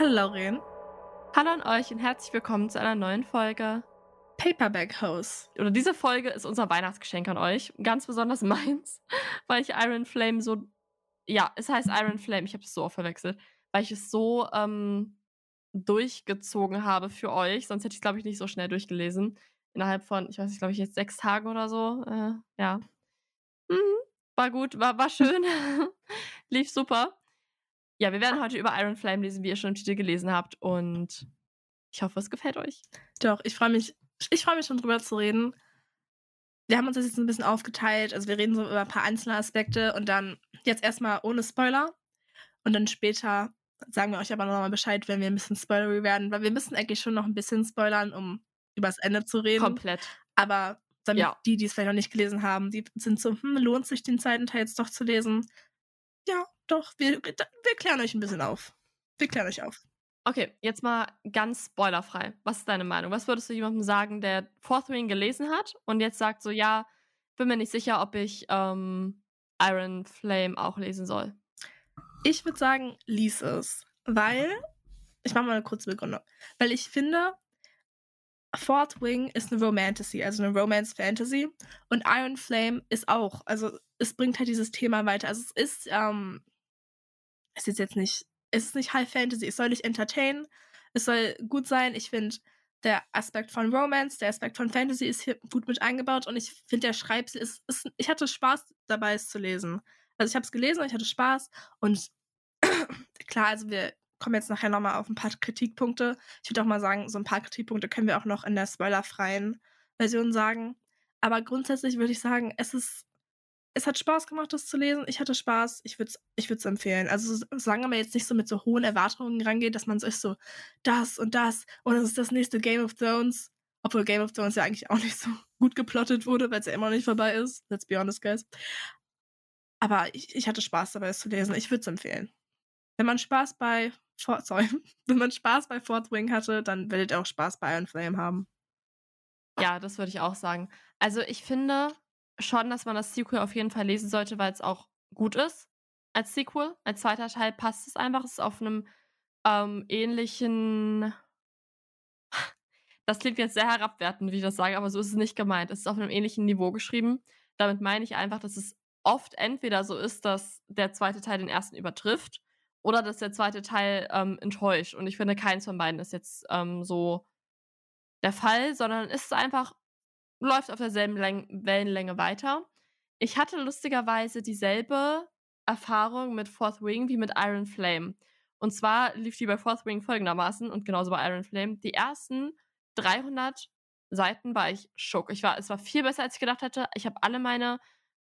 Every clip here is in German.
Hallo Lauren. Hallo an euch und herzlich willkommen zu einer neuen Folge. Paperback House. Oder diese Folge ist unser Weihnachtsgeschenk an euch. Ganz besonders meins, weil ich Iron Flame so. Ja, es heißt Iron Flame, ich habe es so oft verwechselt. Weil ich es so ähm, durchgezogen habe für euch. Sonst hätte ich es, glaube ich, nicht so schnell durchgelesen. Innerhalb von, ich weiß nicht, glaube ich, jetzt sechs Tagen oder so. Äh, ja. Mhm, war gut, war, war schön. Lief super. Ja, wir werden heute über Iron Flame lesen, wie ihr schon im Titel gelesen habt. Und ich hoffe, es gefällt euch. Doch, ich freue mich, ich freue mich schon drüber zu reden. Wir haben uns das jetzt ein bisschen aufgeteilt. Also wir reden so über ein paar einzelne Aspekte und dann jetzt erstmal ohne Spoiler. Und dann später sagen wir euch aber nochmal Bescheid, wenn wir ein bisschen spoilery werden, weil wir müssen eigentlich schon noch ein bisschen spoilern, um übers Ende zu reden. Komplett. Aber damit Ja. die, die es vielleicht noch nicht gelesen haben, die sind so, hm, lohnt sich den zweiten Teil jetzt doch zu lesen? Ja, doch, wir, wir klären euch ein bisschen auf. Wir klären euch auf. Okay, jetzt mal ganz spoilerfrei. Was ist deine Meinung? Was würdest du jemandem sagen, der Fourth Ring gelesen hat und jetzt sagt so, ja, bin mir nicht sicher, ob ich ähm, Iron Flame auch lesen soll? Ich würde sagen, lies es. Weil, ich mache mal eine kurze Begründung. Weil ich finde, Fourth Wing ist eine Romantasy, also eine Romance-Fantasy. Und Iron Flame ist auch. Also, es bringt halt dieses Thema weiter. Also, es ist, ähm, es ist jetzt nicht, es ist nicht High Fantasy. Es soll dich entertainen. Es soll gut sein. Ich finde, der Aspekt von Romance, der Aspekt von Fantasy ist hier gut mit eingebaut. Und ich finde, der Schreibstil ist, ist, ich hatte Spaß dabei, es zu lesen. Also, ich habe es gelesen und ich hatte Spaß. Und klar, also wir kommen jetzt nachher nochmal auf ein paar Kritikpunkte. Ich würde auch mal sagen, so ein paar Kritikpunkte können wir auch noch in der spoilerfreien Version sagen. Aber grundsätzlich würde ich sagen, es ist, es hat Spaß gemacht, das zu lesen. Ich hatte Spaß. Ich würde es ich würd's empfehlen. Also, so- solange man jetzt nicht so mit so hohen Erwartungen rangeht, dass man so so, das und das und das ist das nächste Game of Thrones. Obwohl Game of Thrones ja eigentlich auch nicht so gut geplottet wurde, weil es ja immer noch nicht vorbei ist. Let's be honest, guys. Aber ich, ich hatte Spaß dabei, es zu lesen. Ich würde es empfehlen. Wenn man Spaß bei For sorry, wenn man Spaß bei Fourth Wing hatte, dann werdet ihr auch Spaß bei Iron Flame haben. Ja, das würde ich auch sagen. Also ich finde schon, dass man das Sequel auf jeden Fall lesen sollte, weil es auch gut ist als Sequel. Als zweiter Teil passt es einfach. Es ist auf einem ähm, ähnlichen. Das klingt jetzt sehr herabwertend, wie ich das sage, aber so ist es nicht gemeint. Es ist auf einem ähnlichen Niveau geschrieben. Damit meine ich einfach, dass es oft entweder so ist, dass der zweite Teil den ersten übertrifft oder dass der zweite Teil ähm, enttäuscht. Und ich finde, keins von beiden ist jetzt ähm, so der Fall, sondern es ist einfach, läuft auf derselben Läng Wellenlänge weiter. Ich hatte lustigerweise dieselbe Erfahrung mit Fourth Wing wie mit Iron Flame. Und zwar lief die bei Fourth Wing folgendermaßen und genauso bei Iron Flame. Die ersten 300 Seiten war ich schock. Ich war, es war viel besser, als ich gedacht hätte. Ich habe alle meine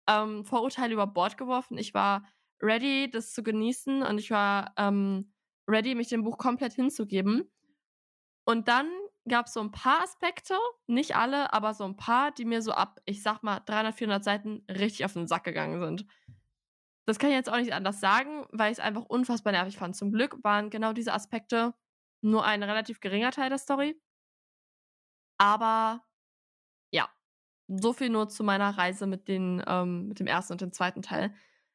ähm, Vorurteile über Bord geworfen. Ich war ready, das zu genießen und ich war ähm, ready, mich dem Buch komplett hinzugeben. Und dann gab es so ein paar Aspekte, nicht alle, aber so ein paar, die mir so ab, ich sag mal, 300, 400 Seiten richtig auf den Sack gegangen sind. Das kann ich jetzt auch nicht anders sagen, weil ich es einfach unfassbar nervig fand. Zum Glück waren genau diese Aspekte nur ein relativ geringer Teil der Story. Aber ja, so viel nur zu meiner Reise mit, den, ähm, mit dem ersten und dem zweiten Teil.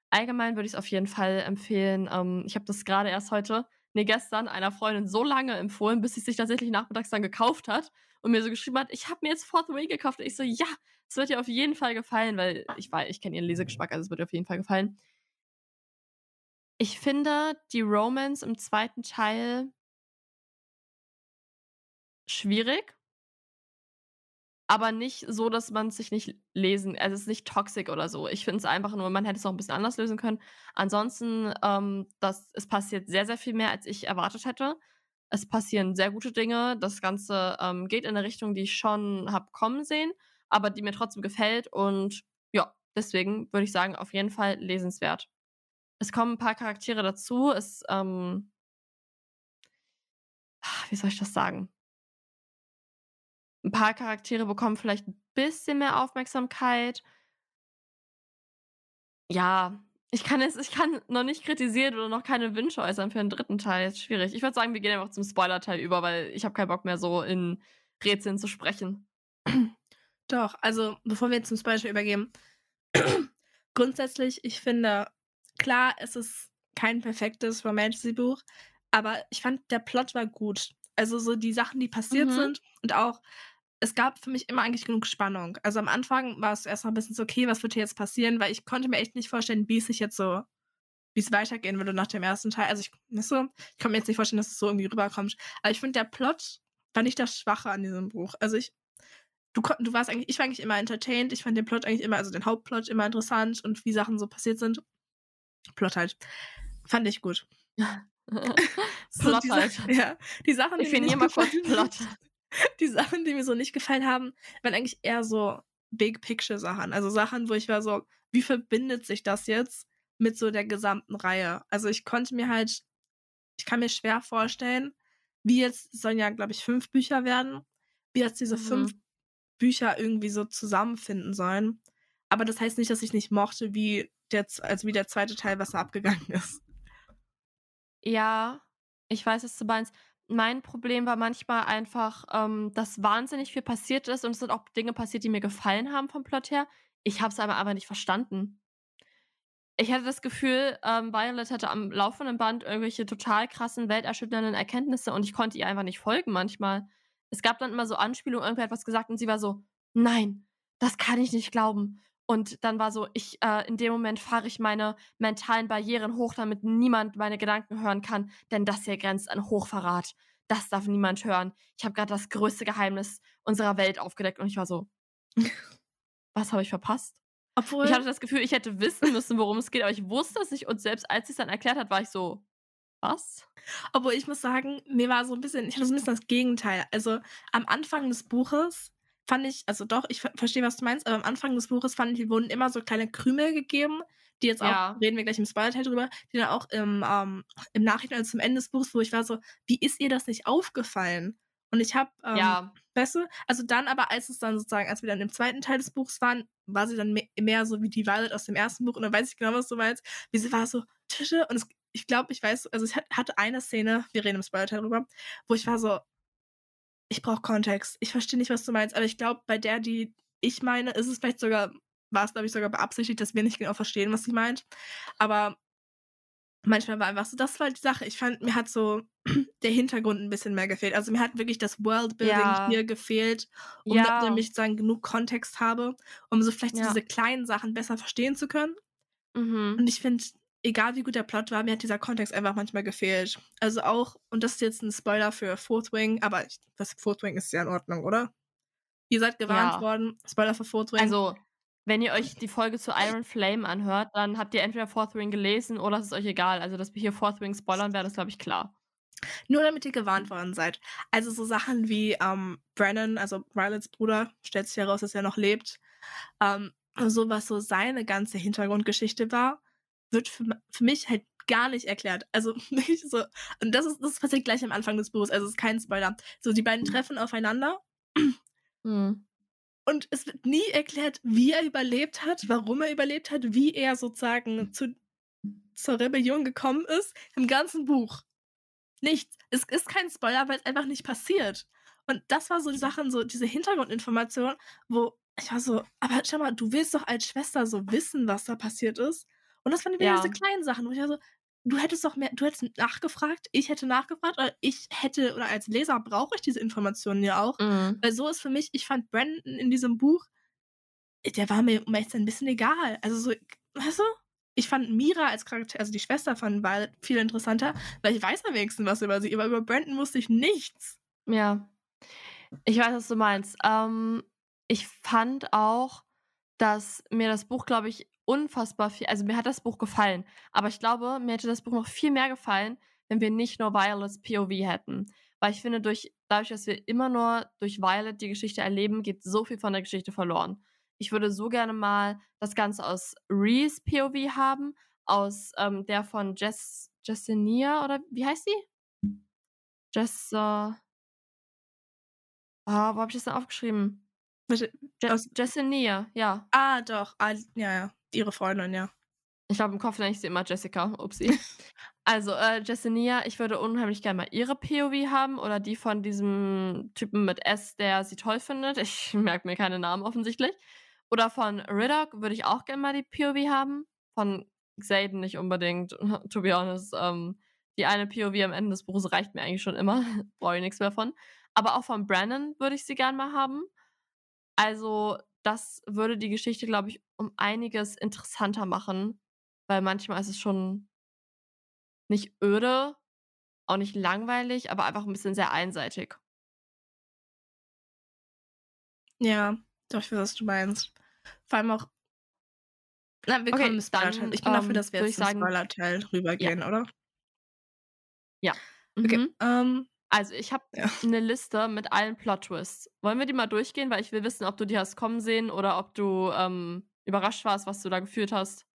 Allgemein würde ich es auf jeden Fall empfehlen. Ähm, ich habe das gerade erst heute, nee, gestern einer Freundin so lange empfohlen, bis sie sich tatsächlich nachmittags dann gekauft hat und mir so geschrieben hat, ich habe mir jetzt Fourth Way gekauft. Und ich so, ja, es wird dir auf jeden Fall gefallen, weil ich weiß, ich kenne ihren Lesegeschmack, also es wird dir auf jeden Fall gefallen. Ich finde die Romance im zweiten Teil schwierig, aber nicht so, dass man sich nicht lesen, also es ist nicht toxic oder so. Ich finde es einfach nur, man hätte es auch ein bisschen anders lösen können. Ansonsten, ähm, das, es passiert sehr, sehr viel mehr, als ich erwartet hätte. Es passieren sehr gute Dinge. Das Ganze ähm, geht in eine Richtung, die ich schon habe kommen sehen, aber die mir trotzdem gefällt. Und ja, deswegen würde ich sagen, auf jeden Fall lesenswert. Es kommen ein paar Charaktere dazu. Es, ähm, wie soll ich das sagen? Ein paar Charaktere bekommen vielleicht ein bisschen mehr Aufmerksamkeit. Ja, ich kann es, ich kann noch nicht kritisieren oder noch keine Wünsche äußern für den dritten Teil. Ist schwierig. Ich würde sagen, wir gehen einfach zum Spoiler-Teil über, weil ich habe keinen Bock mehr so in Rätseln zu sprechen. Doch, also bevor wir jetzt zum Spoiler übergehen, grundsätzlich, ich finde, klar, es ist kein perfektes Romantasy-Buch, aber ich fand, der Plot war gut. Also so die Sachen, die passiert Mhm. sind und auch, es gab für mich immer eigentlich genug Spannung. Also am Anfang war es erst mal ein bisschen so, okay, was wird hier jetzt passieren? Weil ich konnte mir echt nicht vorstellen, wie es sich jetzt so, wie es weitergehen würde nach dem ersten Teil. Also ich, weißt du, ich kann mir jetzt nicht vorstellen, dass es so irgendwie rüberkommt. Aber ich finde, der Plot war nicht das Schwache an diesem Buch. Also ich, du, du warst eigentlich, ich war eigentlich immer entertained. Ich fand den Plot eigentlich immer, also den Hauptplot immer interessant und wie Sachen so passiert sind. Plot halt. Fand ich gut. So, Plot Sa- halt. Ja, die Sachen, die Ich mir nicht mal kurz Plot. Die Sachen, die mir so nicht gefallen haben, waren eigentlich eher so Big Picture Sachen. Also Sachen, wo ich war so, wie verbindet sich das jetzt mit so der gesamten Reihe? Also ich konnte mir halt, ich kann mir schwer vorstellen, wie jetzt, sollen ja, glaube ich, fünf Bücher werden, wie jetzt diese Mhm. fünf Bücher irgendwie so zusammenfinden sollen. Aber das heißt nicht, dass ich nicht mochte, wie der, also wie der zweite Teil, was da abgegangen ist. Ja, ich weiß, was du meinst. Mein Problem war manchmal einfach, ähm, dass wahnsinnig viel passiert ist und es sind auch Dinge passiert, die mir gefallen haben vom Plot her. Ich habe es aber einfach nicht verstanden. Ich hatte das Gefühl, ähm, Violet hatte am laufenden Band irgendwelche total krassen, welterschütternden Erkenntnisse und ich konnte ihr einfach nicht folgen manchmal. Es gab dann immer so Anspielungen, irgendwer hat was gesagt und sie war so, nein, das kann ich nicht glauben. Und dann war so, ich, äh, in dem Moment fahre ich meine mentalen Barrieren hoch, damit niemand meine Gedanken hören kann, denn das hier grenzt an Hochverrat. Das darf niemand hören. Ich habe gerade das größte Geheimnis unserer Welt aufgedeckt und ich war so, was habe ich verpasst? Obwohl, Ich hatte das Gefühl, ich hätte wissen müssen, worum es geht, aber ich wusste es nicht und selbst als sie es dann erklärt hat, war ich so, was? Obwohl ich muss sagen, mir war so ein bisschen, ich hatte so ein bisschen das Gegenteil. Also am Anfang des Buches fand ich, also doch, ich ver verstehe, was du meinst, aber am Anfang des Buches fand ich, die wurden immer so kleine Krümel gegeben, die jetzt auch, Ja. reden wir gleich im Spoiler-Teil drüber, die dann auch im, ähm, im Nachhinein also zum Ende des Buches, wo ich war so, wie ist ihr das nicht aufgefallen? Und ich habe, ähm, ja, weißt du, also dann aber, als es dann sozusagen, als wir dann im zweiten Teil des Buchs waren, war sie dann me mehr so wie die Violet aus dem ersten Buch und dann weiß ich genau, was du meinst, wie sie war so, Tische und es, ich glaube, ich weiß, also ich hat- hatte eine Szene, wir reden im Spoiler-Teil drüber, wo ich war so, ich brauche Kontext, ich verstehe nicht, was du meinst, aber ich glaube, bei der, die ich meine, ist es vielleicht sogar, war es, glaube ich, sogar beabsichtigt, dass wir nicht genau verstehen, was sie meint, aber manchmal war einfach so, das war die Sache. Ich fand, mir hat so der Hintergrund ein bisschen mehr gefehlt. Also mir hat wirklich das Worldbuilding Ja. hier gefehlt, um Ja. damit ich sozusagen genug Kontext habe, um so vielleicht so Ja. diese kleinen Sachen besser verstehen zu können. mhm. Und ich finde, egal wie gut der Plot war, mir hat dieser Kontext einfach manchmal gefehlt. Also auch, und das ist jetzt ein Spoiler für Fourth Wing, aber ich, das Fourth Wing ist ja in Ordnung, oder? Ihr seid gewarnt Ja. worden. Spoiler für Fourth Wing. Also, wenn ihr euch die Folge zu Iron Flame anhört, dann habt ihr entweder Fourth Wing gelesen oder es ist euch egal. Also, dass wir hier Fourth Wing spoilern werden, ist, glaube ich, klar. Nur damit ihr gewarnt worden seid. Also so Sachen wie ähm, Brennan, also Violets Bruder, stellt sich heraus, dass er noch lebt. Ähm, so was so seine ganze Hintergrundgeschichte war, wird für, für mich halt gar nicht erklärt. Also wirklich so. Und das ist, das passiert gleich am Anfang des Buches, also es ist kein Spoiler. So, die beiden treffen aufeinander Hm. und es wird nie erklärt, wie er überlebt hat, warum er überlebt hat, wie er sozusagen zu, zur Rebellion gekommen ist. Im ganzen Buch. Nichts. Es ist kein Spoiler, weil es einfach nicht passiert. Und das war so die Sachen, so diese Hintergrundinformation, wo ich war so, aber schau mal, du willst doch als Schwester so wissen, was da passiert ist. Und das waren wieder Ja. diese kleinen Sachen, wo ich war so, du hättest doch mehr, du hättest nachgefragt, ich hätte nachgefragt, oder ich hätte, oder als Leser brauche ich diese Informationen ja auch. Mhm. Weil so ist für mich, ich fand Brandon in diesem Buch, der war mir um ein bisschen egal. Also so, weißt du? Ich fand Mira als Charakter, also die Schwester von Violet, viel interessanter, weil ich weiß am wenigsten was über sie, aber über Brandon wusste ich nichts. Ja. Ich weiß, was du meinst. Ähm, ich fand auch, dass mir das Buch, glaube ich, unfassbar viel, also mir hat das Buch gefallen, aber ich glaube, mir hätte das Buch noch viel mehr gefallen, wenn wir nicht nur Violets POV hätten. Weil ich finde, durch, dadurch, dass wir immer nur durch Violet die Geschichte erleben, geht so viel von der Geschichte verloren. Ich würde so gerne mal das Ganze aus Rees POV haben, aus ähm, der von Jess, Jessenia, oder wie heißt sie? Jess, äh, Ah, wo habe ich das denn aufgeschrieben? Je Aus- Jessenia, ja. Ah, doch, ah, ja, ja, ihre Freundin, ja. Ich glaube, im Kopf nenne ich sie immer Jessica. Upsi. also, äh, Jessenia, ich würde unheimlich gerne mal ihre POV haben oder die von diesem Typen mit S, der sie toll findet. Ich merke mir keine Namen offensichtlich. Oder von Riddock würde ich auch gerne mal die POV haben. Von Xaden nicht unbedingt, to be honest. Ähm, die eine POV am Ende des Buches reicht mir eigentlich schon immer. Brauche ich nichts mehr von. Aber auch von Brandon würde ich sie gern mal haben. Also, das würde die Geschichte, glaube ich, um einiges interessanter machen. Weil manchmal ist es schon nicht öde, auch nicht langweilig, aber einfach ein bisschen sehr einseitig. Ja, doch, ich weiß, was du meinst. Vor allem auch. Na, wir Okay, kommen Spoiler-Teil. dann Ich bin dafür, ähm, dass wir jetzt zum Spoiler-Teil rübergehen, oder? ja. Okay. Mhm. Ähm, Also, ich habe ja. eine Liste mit allen Plot-Twists. Wollen wir die mal durchgehen? Weil ich will wissen, ob du die hast kommen sehen oder ob du ähm, überrascht warst, was du da gefühlt hast.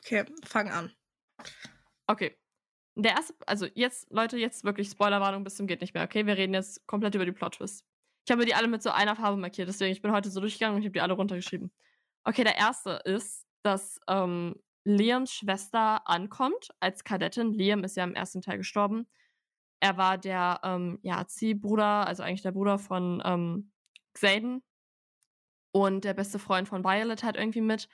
Okay, fang an. Okay. Der erste, also jetzt, Leute, jetzt wirklich Spoilerwarnung bis zum geht nicht mehr, okay? Wir reden jetzt komplett über die Plot-Twists. Ich habe die alle mit so einer Farbe markiert, deswegen ich bin heute so durchgegangen und ich habe die alle runtergeschrieben. Okay, der erste ist, dass ähm, Liams Schwester ankommt als Kadettin. Liam ist ja im ersten Teil gestorben. Er war der ähm, ja, Ziehbruder, also eigentlich der Bruder von ähm, Xaden. Und der beste Freund von Violet hat irgendwie mit.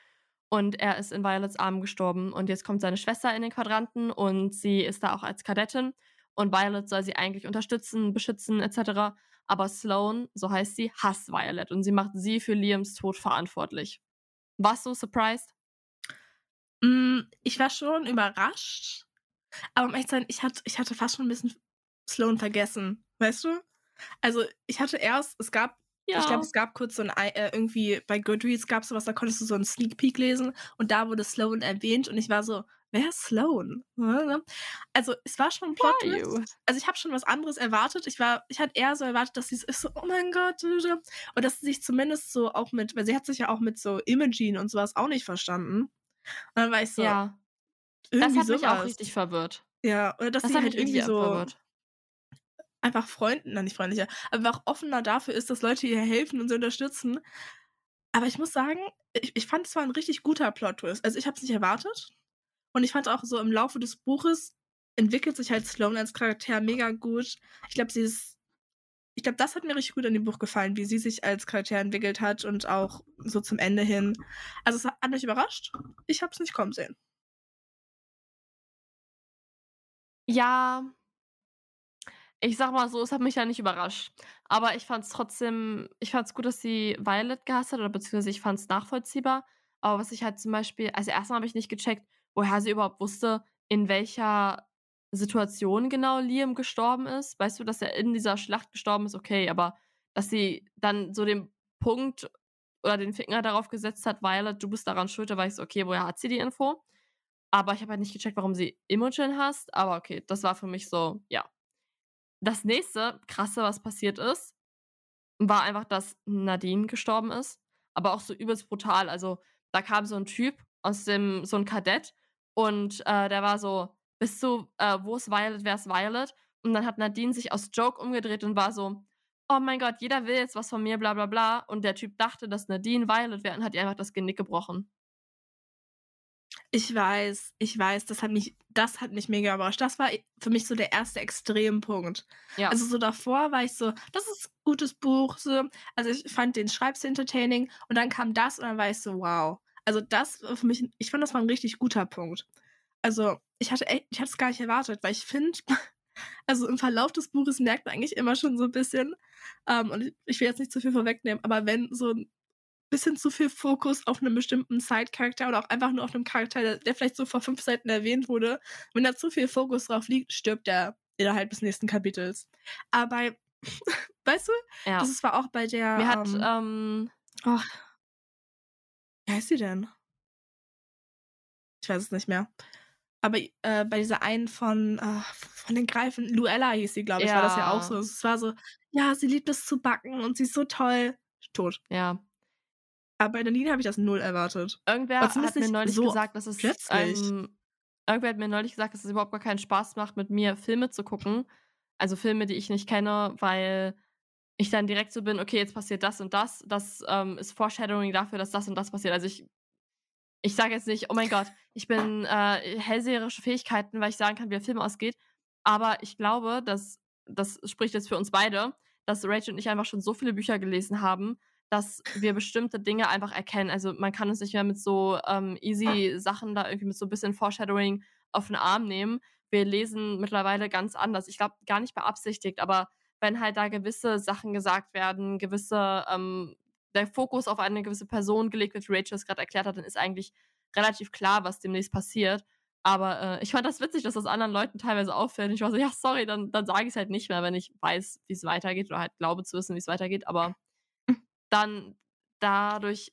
Und er ist in Violets Armen gestorben. Und jetzt kommt seine Schwester in den Quadranten und sie ist da auch als Kadettin. Und Violet soll sie eigentlich unterstützen, beschützen, etc. Aber Sloane, so heißt sie, hasst Violet und sie macht sie für Liams Tod verantwortlich. Warst du surprised? Mm, ich war schon überrascht. Aber um ehrlich zu sein, ich hatte, ich hatte fast schon ein bisschen Sloan vergessen. Weißt du? Also, ich hatte erst, es gab, ich glaube, Ja. es gab kurz so ein, Ei- äh, irgendwie bei Goodreads gab es sowas, da konntest du so einen Sneak Peek lesen und da wurde Sloan erwähnt und ich war so, wer ist Sloan? Ne? Also, es war schon ein Plot. Also, ich habe schon was anderes erwartet. Ich war, ich hatte eher so erwartet, dass sie so ist so, oh mein Gott, und dass sie sich zumindest so auch mit, weil sie hat sich ja auch mit so Imogene und sowas auch nicht verstanden. Und dann war ich so, Ja. Das hat mich auch richtig verwirrt. Ja, oder dass Das sie halt irgendwie so verwirrt. Einfach Freunden, nein, nicht freundlicher, auch offener dafür ist, dass Leute ihr helfen und sie unterstützen. Aber ich muss sagen, ich, ich fand es war ein richtig guter Plot-Twist. Also ich habe es nicht erwartet. Und ich fand auch so im Laufe des Buches entwickelt sich halt Sloan als Charakter mega gut. Ich glaube, sie ist. Ich glaube, das hat mir richtig gut an dem Buch gefallen, wie sie sich als Charakter entwickelt hat und auch so zum Ende hin. Also es hat mich überrascht. Ich habe es nicht kommen sehen. Ja. Ich sag mal so, es hat mich ja nicht überrascht. Aber ich fand es trotzdem, ich fand es gut, dass sie Violet gehasst hat, oder beziehungsweise ich fand es nachvollziehbar. Aber was ich halt zum Beispiel, also erstmal habe ich nicht gecheckt, woher sie überhaupt wusste, in welcher Situation genau Liam gestorben ist. Weißt du, dass er in dieser Schlacht gestorben ist, okay, aber dass sie dann so den Punkt oder den Finger darauf gesetzt hat, Violet, du bist daran schuld, da war ich so, okay, woher hat sie die Info? Aber ich habe halt nicht gecheckt, warum sie Imogen hasst. Aber okay, das war für mich so, ja. Das nächste krasse, was passiert ist, war einfach, dass Nadine gestorben ist. Aber auch so übelst brutal. Also, da kam so ein Typ aus dem, so ein Kadett und äh, der war so, bist du, äh, wo ist Violet, wer ist Violet? Und dann hat Nadine sich aus Joke umgedreht und war so, oh mein Gott, jeder will jetzt was von mir, bla bla bla. Und der Typ dachte, dass Nadine Violet wäre und hat ihr einfach das Genick gebrochen. Ich weiß, ich weiß, das hat mich, das hat mich mega überrascht. Das war für mich so der erste Extrempunkt. Ja. Also so davor war ich so, das ist ein gutes Buch. So. Also ich fand den Schreibstil entertaining und dann kam das und dann war ich so, wow. Also das war für mich, ich fand, das war ein richtig guter Punkt. Also ich hatte, echt- ich hatte es gar nicht erwartet, weil ich finde, also im Verlauf des Buches merkt man eigentlich immer schon so ein bisschen, ähm, und ich- ich will jetzt nicht zu viel vorwegnehmen, aber wenn so ein bisschen zu viel Fokus auf einem bestimmten Side-Charakter oder auch einfach nur auf einem Charakter, der, vielleicht so vor fünf Seiten erwähnt wurde, wenn da zu viel Fokus drauf liegt, stirbt er innerhalb des nächsten Kapitels. Aber weißt du, ja. das war auch bei der. Mir hat, ähm, oh, wie heißt sie denn? Ich weiß es nicht mehr. Aber äh, bei dieser einen von, äh, von den Greifen, Luella hieß sie, glaube ich, war das ja auch Ja. so. Es war so, ja, sie liebt es zu backen und sie ist so toll. Tot. ja. Aber bei Nadine habe ich das null erwartet. Irgendwer hat mir neulich so gesagt, dass es plötzlich. ähm, irgendwer hat mir neulich gesagt, dass es überhaupt gar keinen Spaß macht, mit mir Filme zu gucken. Also Filme, die ich nicht kenne, weil ich dann direkt so bin, okay, jetzt passiert das und das. Das ähm, ist Foreshadowing dafür, dass das und das passiert. Also ich, ich sage jetzt nicht, oh mein Gott, ich bin äh, hellseherische Fähigkeiten, weil ich sagen kann, wie der Film ausgeht. Aber ich glaube, dass das spricht jetzt für uns beide, dass Rachel und ich einfach schon so viele Bücher gelesen haben, dass wir bestimmte Dinge einfach erkennen. Also man kann uns nicht mehr mit so ähm, easy Sachen da irgendwie mit so ein bisschen Foreshadowing auf den Arm nehmen. Wir lesen mittlerweile ganz anders. Ich glaube, gar nicht beabsichtigt, aber wenn halt da gewisse Sachen gesagt werden, gewisse, ähm, der Fokus auf eine gewisse Person gelegt wird, wie Rachel es gerade erklärt hat, dann ist eigentlich relativ klar, was demnächst passiert. Aber äh, ich fand das witzig, dass das anderen Leuten teilweise auffällt. Ich war so, ja, sorry, dann, dann sage ich es halt nicht mehr, wenn ich weiß, wie es weitergeht oder halt glaube zu wissen, wie es weitergeht. Aber dann dadurch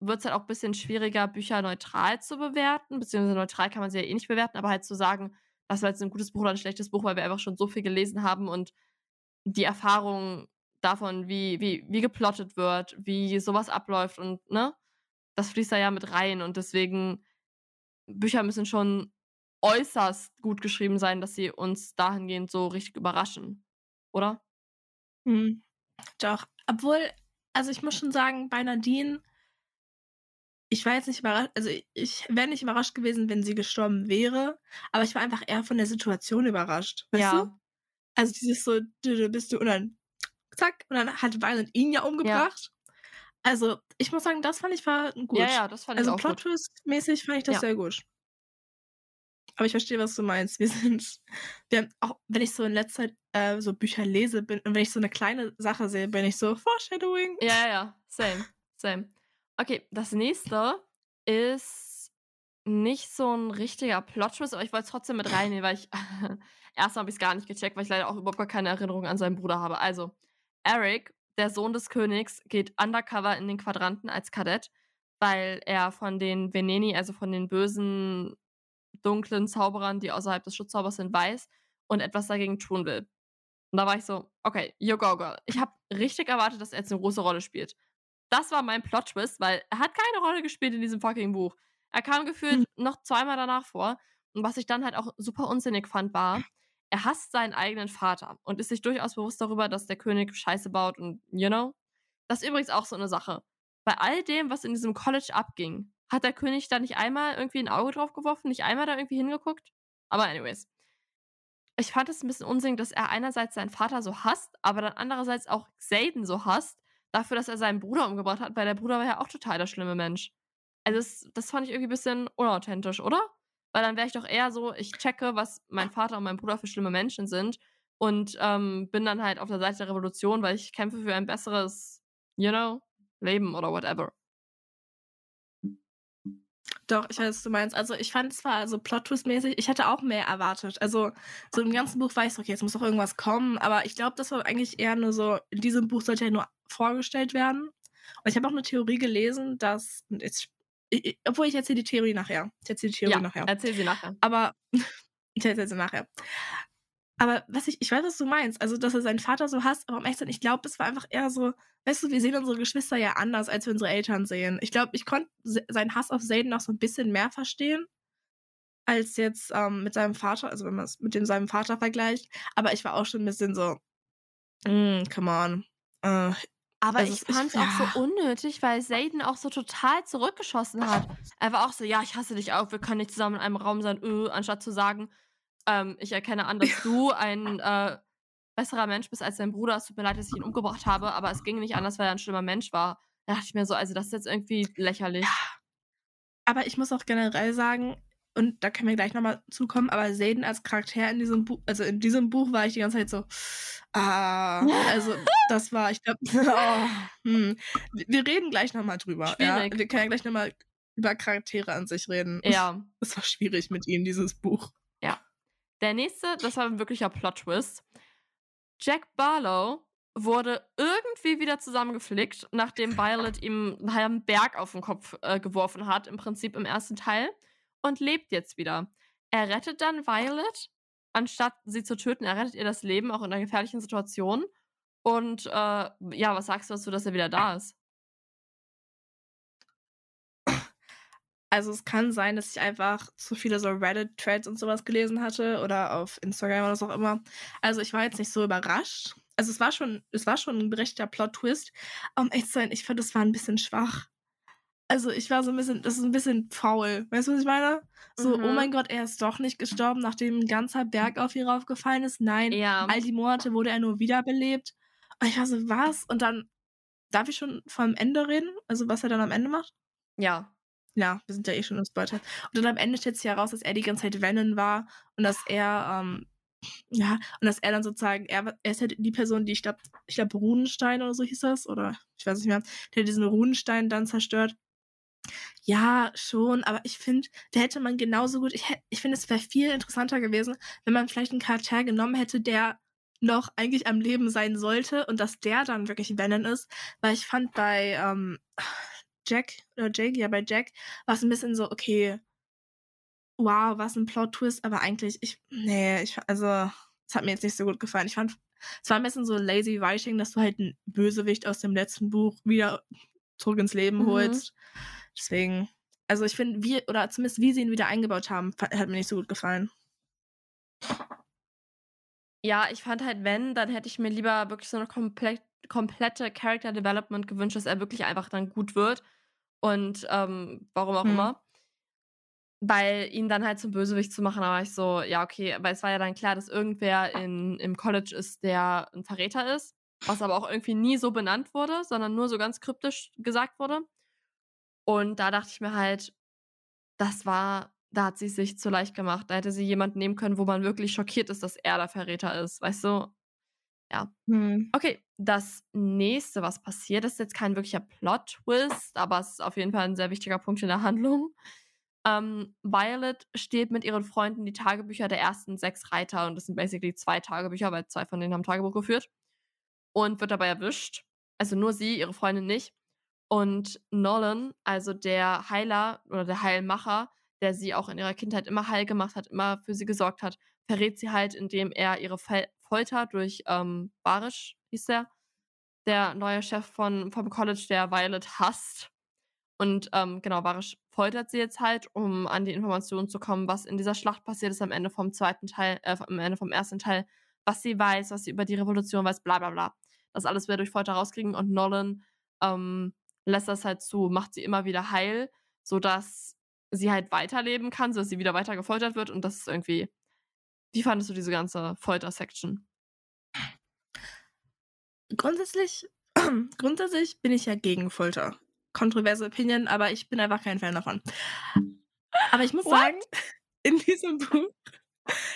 wird es halt auch ein bisschen schwieriger, Bücher neutral zu bewerten. Beziehungsweise neutral kann man sie ja eh nicht bewerten, aber halt zu sagen, das war jetzt ein gutes Buch oder ein schlechtes Buch, weil wir einfach schon so viel gelesen haben und die Erfahrung davon, wie, wie, wie geplottet wird, wie sowas abläuft und, ne? Das fließt da ja mit rein und deswegen Bücher müssen schon äußerst gut geschrieben sein, dass sie uns dahingehend so richtig überraschen. Oder? Mhm. Doch. Obwohl, also ich muss schon sagen, bei Nadine, ich war jetzt nicht überrascht, also ich wäre nicht überrascht gewesen, wenn sie gestorben wäre, aber ich war einfach eher von der Situation überrascht. Weißt ja. du? Also dieses so, bist du und dann zack, und dann hat Violet ihn ja umgebracht. Ja. Also, ich muss sagen, das fand ich war gut. Ja, ja, das fand also, ich auch gut. Also Plot-Twist-mäßig fand ich das ja. sehr gut. Aber ich verstehe, was du meinst. Wir sind, wir haben auch, wenn ich so in letzter Zeit äh, so Bücher lese bin und wenn ich so eine kleine Sache sehe, bin ich so Foreshadowing. Ja, ja, same, same. Okay, das nächste ist nicht so ein richtiger Plot-Twist, aber ich wollte es trotzdem mit reinnehmen, weil ich erstmal habe ich es gar nicht gecheckt, weil ich leider auch überhaupt gar keine Erinnerung an seinen Bruder habe. Also, Eric der Sohn des Königs geht undercover in den Quadranten als Kadett, weil er von den Veneni, also von den bösen, dunklen Zauberern, die außerhalb des Schutzzaubers sind, weiß und etwas dagegen tun will. Und da war ich so, okay, you go, girl. Ich habe richtig erwartet, dass er jetzt eine große Rolle spielt. Das war mein Plot-Twist, weil er hat keine Rolle gespielt in diesem fucking Buch. Er kam gefühlt mhm. noch zweimal danach vor. Und was ich dann halt auch super unsinnig fand, war, er hasst seinen eigenen Vater und ist sich durchaus bewusst darüber, dass der König Scheiße baut und, you know. Das ist übrigens auch so eine Sache. Bei all dem, was in diesem College abging, hat der König da nicht einmal irgendwie ein Auge drauf geworfen, nicht einmal da irgendwie hingeguckt? Aber anyways. Ich fand es ein bisschen unsinnig, dass er einerseits seinen Vater so hasst, aber dann andererseits auch Xaden so hasst, dafür, dass er seinen Bruder umgebracht hat, weil der Bruder war ja auch total der schlimme Mensch. Also das, das fand ich irgendwie ein bisschen unauthentisch, oder? Weil dann wäre ich doch eher so, ich checke, was mein Vater und mein Bruder für schlimme Menschen sind und ähm, bin dann halt auf der Seite der Revolution, weil ich kämpfe für ein besseres, you know, Leben oder whatever. Doch, ich weiß, was du meinst. Also ich fand es zwar so Plot-Twist-mäßig, ich hätte auch mehr erwartet. Also so im ganzen Buch weiß ich, okay, jetzt muss doch irgendwas kommen, aber ich glaube, das war eigentlich eher nur so, in diesem Buch sollte ja nur vorgestellt werden. Und ich habe auch eine Theorie gelesen, dass, und jetzt ich, obwohl ich erzähle die Theorie nachher. Ich erzähle die Theorie ja, nachher. Erzähl sie nachher. Aber ich erzähle sie nachher. Aber was ich, ich weiß, was du meinst. Also, dass er seinen Vater so hasst, aber echt sein, ich glaube, das war einfach eher so, weißt du, wir sehen unsere Geschwister ja anders, als wir unsere Eltern sehen. Ich glaube, ich konnte seinen Hass auf Zayden noch so ein bisschen mehr verstehen, als jetzt ähm, mit seinem Vater, also wenn man es mit dem seinem Vater vergleicht. Aber ich war auch schon ein bisschen so, mm, come on. Uh, aber also ich fand es auch so unnötig, weil Zayden auch so total zurückgeschossen hat. Er war auch so, ja, ich hasse dich auch, wir können nicht zusammen in einem Raum sein, öh, anstatt zu sagen, ähm, ich erkenne an, dass du ein äh, besserer Mensch bist als dein Bruder. Es tut mir leid, dass ich ihn umgebracht habe, aber es ging nicht anders, weil er ein schlimmer Mensch war. Da dachte ich mir so, also das ist jetzt irgendwie lächerlich. Aber ich muss auch generell sagen, und da können wir gleich nochmal zukommen, aber Zayden als Charakter in diesem Buch, also in diesem Buch war ich die ganze Zeit so, ah, also das war, ich glaube, oh, hm. wir reden gleich nochmal drüber. Schwierig. Ja? Wir können ja gleich nochmal über Charaktere an sich reden. Ja. Es war schwierig mit ihm, dieses Buch. Der nächste, das war ein wirklicher Plot-Twist. Jack Barlow wurde irgendwie wieder zusammengeflickt, nachdem Violet ihm einen Berg auf den Kopf äh, geworfen hat, im Prinzip im ersten Teil und lebt jetzt wieder. Er rettet dann Violet, anstatt sie zu töten. Er rettet ihr das Leben, auch in einer gefährlichen Situation. Und äh, ja, was sagst du dazu, dass er wieder da ist? Also es kann sein, dass ich einfach zu viele so Reddit-Threads und sowas gelesen hatte oder auf Instagram oder was auch immer. Also ich war jetzt nicht so überrascht. Also es war schon, es war schon ein berechtigter Plot-Twist. Um echt zu sein, ich fand, es war ein bisschen schwach also ich war so ein bisschen, das ist ein bisschen faul. Weißt du, was ich meine? So, oh mhm. oh mein Gott, er ist doch nicht gestorben, nachdem ein ganzer Berg auf ihn raufgefallen ist. Nein, ja. all die Monate wurde er nur wiederbelebt. Und ich war so, was? Und dann, darf ich schon vom Ende reden? Also, was er dann am Ende macht? Ja. Ja, wir sind ja eh schon im Spoiler. Und dann am Ende stellt sich heraus, dass er die ganze Zeit Venom war und dass er, ähm, ja, und dass er dann sozusagen, er, er ist halt die Person, die, ich glaube, ich glaube, Runenstein oder so hieß das, oder ich weiß nicht mehr, der diesen Runenstein dann zerstört. Ja, schon, aber ich finde, da hätte man genauso gut, ich, ich finde, es wäre viel interessanter gewesen, wenn man vielleicht einen Charakter genommen hätte, der noch eigentlich am Leben sein sollte und dass der dann wirklich Venom ist, weil ich fand bei ähm, Jack oder Jake, ja bei Jack, war es ein bisschen so, okay, wow, was ein Plot-Twist, aber eigentlich, ich, nee, ich, also, es hat mir jetzt nicht so gut gefallen. Ich fand, es war ein bisschen so lazy writing, dass du halt einen Bösewicht aus dem letzten Buch wieder zurück ins Leben mhm. holst. Deswegen, also ich finde, wie, oder zumindest wie sie ihn wieder eingebaut haben, hat mir nicht so gut gefallen. Ja, ich fand halt, wenn, dann hätte ich mir lieber wirklich so eine komplett, komplette Character Development gewünscht, dass er wirklich einfach dann gut wird. Und ähm, warum auch hm. immer. Weil ihn dann halt zum Bösewicht zu machen, war ich so, ja, okay, weil es war ja dann klar, dass irgendwer in, im College ist, der ein Verräter ist, was aber auch irgendwie nie so benannt wurde, sondern nur so ganz kryptisch gesagt wurde. Und da dachte ich mir halt, das war, da hat sie sich zu leicht gemacht. Da hätte sie jemanden nehmen können, wo man wirklich schockiert ist, dass er der Verräter ist. Weißt du? Ja. Hm. Okay, das nächste, was passiert, ist jetzt kein wirklicher Plot-Twist, aber es ist auf jeden Fall ein sehr wichtiger Punkt in der Handlung. Ähm, Violet steht mit ihren Freunden die Tagebücher der ersten sechs Reiter und das sind basically zwei Tagebücher, weil zwei von denen haben Tagebuch geführt und wird dabei erwischt. Also nur sie, ihre Freundin nicht. Und Nolan, also der Heiler oder der Heilmacher, der sie auch in ihrer Kindheit immer heil gemacht hat, immer für sie gesorgt hat, verrät sie halt, indem er ihre Folter durch ähm, Barisch, hieß der, der neue Chef von, vom College, der Violet hasst. Und ähm, genau, Barisch foltert sie jetzt halt, um an die Informationen zu kommen, was in dieser Schlacht passiert ist am Ende vom zweiten Teil, äh, am Ende vom ersten Teil, was sie weiß, was sie über die Revolution weiß, bla bla bla. Das alles wird durch Folter rauskriegen und Nolan ähm, lässt das halt zu, macht sie immer wieder heil, sodass sie halt weiterleben kann, sodass sie wieder weiter gefoltert wird und das ist irgendwie. Wie fandest du diese ganze Folter-Section? Grundsätzlich, grundsätzlich bin ich ja gegen Folter. Kontroverse Opinion, aber ich bin einfach kein Fan davon. Aber ich muss What? sagen, in diesem Buch,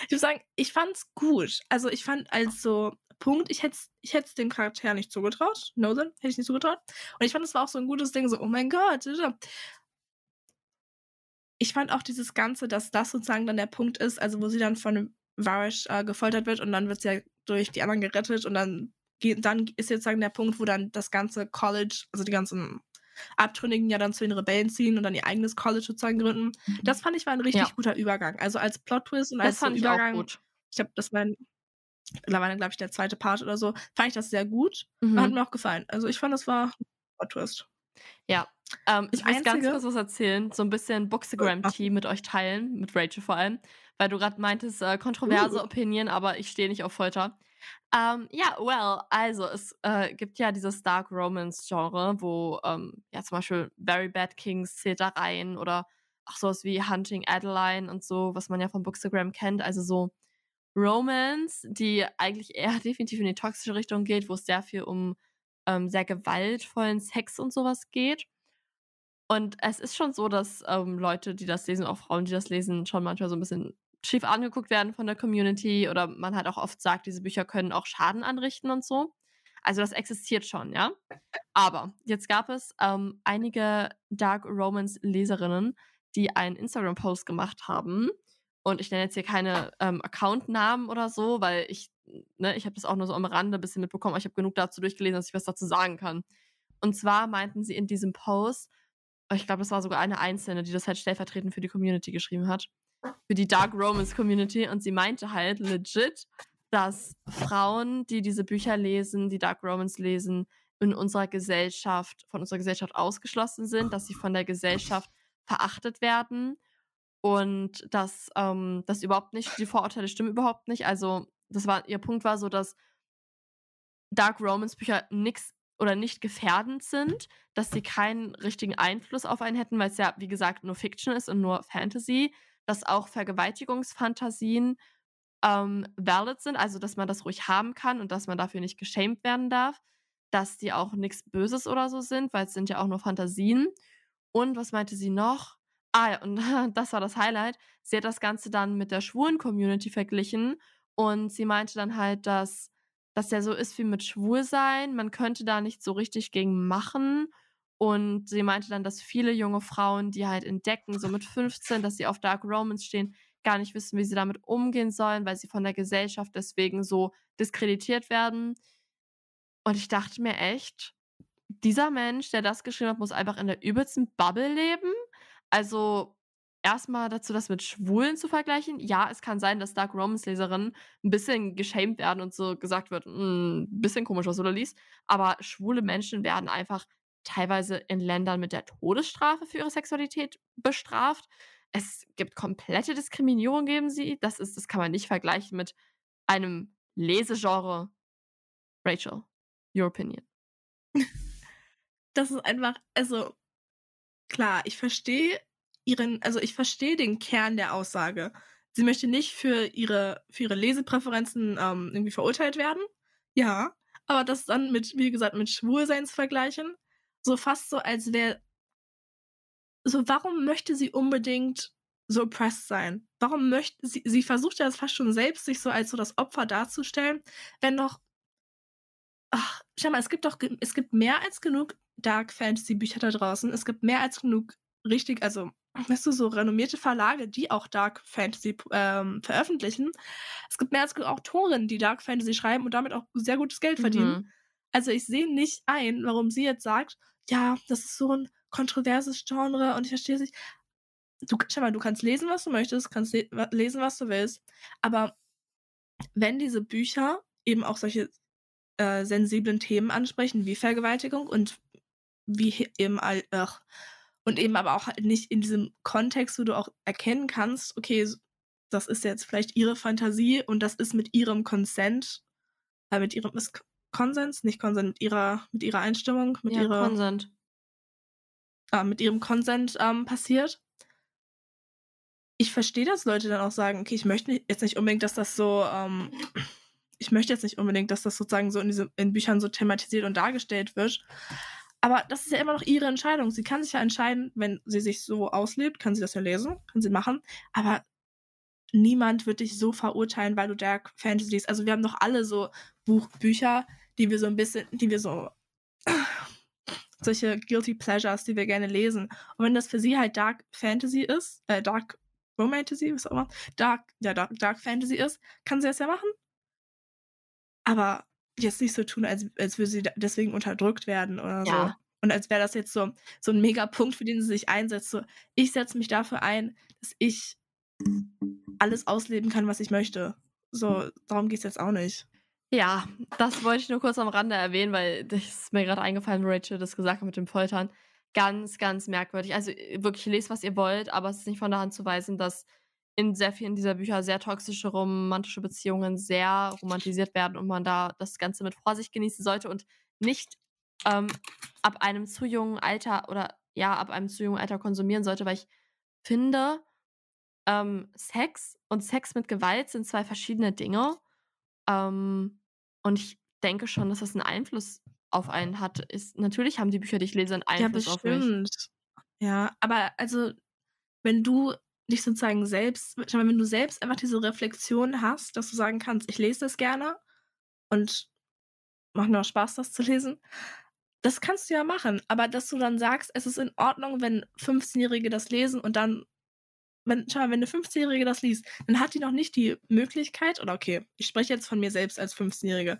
ich muss sagen, ich fand's gut. Also ich fand als so Punkt, ich hätte ich es dem Charakter nicht zugetraut. Nolan hätte ich nicht zugetraut. Und ich fand, es war auch so ein gutes Ding, so, oh mein Gott. Ich fand auch dieses Ganze, dass das sozusagen dann der Punkt ist, also wo sie dann von Varish äh, gefoltert wird und dann wird sie ja durch die anderen gerettet und dann, dann ist jetzt sozusagen der Punkt, wo dann das ganze College, also die ganzen Abtrünnigen ja dann zu den Rebellen ziehen und dann ihr eigenes College sozusagen gründen. Mhm. Das fand ich war ein richtig ja. guter Übergang. Also als Plot-Twist und das als fand so Übergang. Ich, auch gut. ich glaube, das war ein mittlerweile, glaube ich, der zweite Part oder so, fand ich das sehr gut. Mhm. Hat mir auch gefallen. Also ich fand, das war ein Plot-Twist. Ja. Ähm, ich will ganz kurz was erzählen, so ein bisschen Bookstagram-Tea mit euch teilen, mit Rachel vor allem, weil du gerade meintest, äh, kontroverse uh. Opinion, aber ich stehe nicht auf Folter. Ähm, ja, well, also es äh, gibt ja dieses Dark Romance-Genre, wo ähm, ja zum Beispiel Very Bad Kings zählt da rein oder auch sowas wie Hunting Adeline und so, was man ja von Bookstagram kennt, also so Romance, die eigentlich eher definitiv in die toxische Richtung geht, wo es sehr viel um ähm, sehr gewaltvollen Sex und sowas geht. Und es ist schon so, dass ähm, Leute, die das lesen, auch Frauen, die das lesen, schon manchmal so ein bisschen schief angeguckt werden von der Community oder man halt auch oft sagt, diese Bücher können auch Schaden anrichten und so. Also das existiert schon, ja. Aber jetzt gab es ähm, einige Dark Romance Leserinnen, die einen Instagram-Post gemacht haben. Und ich nenne jetzt hier keine ähm, Account-Namen oder so, weil ich, ne, ich habe das auch nur so am Rande ein bisschen mitbekommen, aber ich habe genug dazu durchgelesen, dass ich was dazu sagen kann. Und zwar meinten sie in diesem Post, ich glaube, das war sogar eine Einzelne, die das halt stellvertretend für die Community geschrieben hat für die Dark Romance Community und sie meinte halt legit, dass Frauen, die diese Bücher lesen, die Dark Romance lesen, in unserer Gesellschaft, von unserer Gesellschaft ausgeschlossen sind, dass sie von der Gesellschaft verachtet werden und dass ähm, das überhaupt nicht, die Vorurteile stimmen überhaupt nicht. Also, das war, ihr Punkt war so, dass Dark Romance Bücher nichts oder nicht gefährdend sind, dass sie keinen richtigen Einfluss auf einen hätten, weil es ja, wie gesagt, nur Fiction ist und nur Fantasy dass auch Vergewaltigungsfantasien ähm, valid sind, also dass man das ruhig haben kann und dass man dafür nicht geschämt werden darf. dass die auch nichts Böses oder so sind, weil es sind ja auch nur Fantasien. Und was meinte sie noch? Ah, ja, und das war das Highlight. Sie hat das Ganze dann mit der schwulen Community verglichen und sie meinte dann halt, dass das ja so ist wie mit Schwulsein. Man könnte da nicht so richtig gegen machen. Und sie meinte dann, dass viele junge Frauen, die halt entdecken, so mit 15, dass sie auf Dark Romans stehen, gar nicht wissen, wie sie damit umgehen sollen, weil sie von der Gesellschaft deswegen so diskreditiert werden. Und ich dachte mir echt, dieser Mensch, der das geschrieben hat, muss einfach in der übelsten Bubble leben. Also erstmal dazu, das mit Schwulen zu vergleichen. Ja, es kann sein, dass Dark Romans Leserinnen ein bisschen geschämt werden und so gesagt wird, ein hm, bisschen komisch, was du da liest. Aber schwule Menschen werden einfach teilweise in Ländern mit der Todesstrafe für ihre Sexualität bestraft. Es gibt komplette Diskriminierung gegen sie. Das ist, das kann man nicht vergleichen mit einem Lesegenre. Rachel, your opinion. Das ist einfach, also klar, ich verstehe ihren, also ich verstehe den Kern der Aussage. Sie möchte nicht für ihre, für ihre Lesepräferenzen ähm, irgendwie verurteilt werden. Ja. Aber das dann mit, wie gesagt, mit Schwulsein zu vergleichen, so fast so, als wäre. So, warum möchte sie unbedingt so oppressed sein? Warum möchte sie, sie versucht ja das fast schon selbst, sich so als so das Opfer darzustellen, wenn doch. Ach, schau mal, es gibt doch, es gibt mehr als genug Dark Fantasy Bücher da draußen. Es gibt mehr als genug richtig, also weißt du, so renommierte Verlage, die auch Dark Fantasy ähm, veröffentlichen. Es gibt mehr als genug Autoren, die Dark Fantasy schreiben und damit auch sehr gutes Geld verdienen. Mhm. Also ich sehe nicht ein, warum sie jetzt sagt, ja, das ist so ein kontroverses Genre und ich verstehe es nicht. Du, schau mal, du kannst lesen, was du möchtest, kannst le lesen, was du willst, aber wenn diese Bücher eben auch solche äh, sensiblen Themen ansprechen, wie Vergewaltigung und wie eben all, ach, und eben aber auch halt nicht in diesem Kontext, wo du auch erkennen kannst, okay, das ist jetzt vielleicht ihre Fantasie und das ist mit ihrem Consent, äh, mit ihrem ist Konsens, nicht Konsent, mit ihrer, mit ihrer Einstimmung, mit ja, ihrer. Konsent. Äh, mit ihrem Konsent ähm, passiert. Ich verstehe, dass Leute dann auch sagen, okay, ich möchte jetzt nicht unbedingt, dass das so, ähm, ich möchte jetzt nicht unbedingt, dass das sozusagen so in, diese, in Büchern so thematisiert und dargestellt wird. Aber das ist ja immer noch ihre Entscheidung. Sie kann sich ja entscheiden, wenn sie sich so auslebt, kann sie das ja lesen, kann sie machen. Aber niemand wird dich so verurteilen, weil du Dark Fantasy liest. Also wir haben doch alle so Buchbücher, die wir so ein bisschen, die wir so solche Guilty Pleasures, die wir gerne lesen. Und wenn das für sie halt Dark Fantasy ist, äh, Dark Romantasy, was auch immer, Dark, ja, Dark, Dark Fantasy ist, kann sie das ja machen. Aber jetzt nicht so tun, als, als würde sie deswegen unterdrückt werden oder ja. so. Und als wäre das jetzt so, so ein Megapunkt, für den sie sich einsetzt. So, ich setze mich dafür ein, dass ich alles ausleben kann, was ich möchte. So, darum geht es jetzt auch nicht. Ja, das wollte ich nur kurz am Rande erwähnen, weil das ist mir gerade eingefallen, Rachel das gesagt hat mit dem Foltern. Ganz, ganz merkwürdig. Also wirklich, lest, was ihr wollt, aber es ist nicht von der Hand zu weisen, dass in sehr vielen dieser Bücher sehr toxische romantische Beziehungen sehr romantisiert werden und man da das Ganze mit Vorsicht genießen sollte und nicht ähm, ab einem zu jungen Alter oder ja, ab einem zu jungen Alter konsumieren sollte, weil ich finde, ähm, Sex und Sex mit Gewalt sind zwei verschiedene Dinge. Ähm, und ich denke schon, dass das einen Einfluss auf einen hat. Ist, natürlich haben die Bücher, die ich lese, einen Einfluss ja, auf mich. Ja, aber also, wenn du dich sozusagen selbst, wenn du selbst einfach diese Reflexion hast, dass du sagen kannst, ich lese das gerne und macht mir auch Spaß, das zu lesen. Das kannst du ja machen, aber dass du dann sagst, es ist in Ordnung, wenn 15-Jährige das lesen und dann, wenn, schau mal, wenn eine 15-Jährige das liest, dann hat die noch nicht die Möglichkeit, oder okay, ich spreche jetzt von mir selbst als 15-Jährige.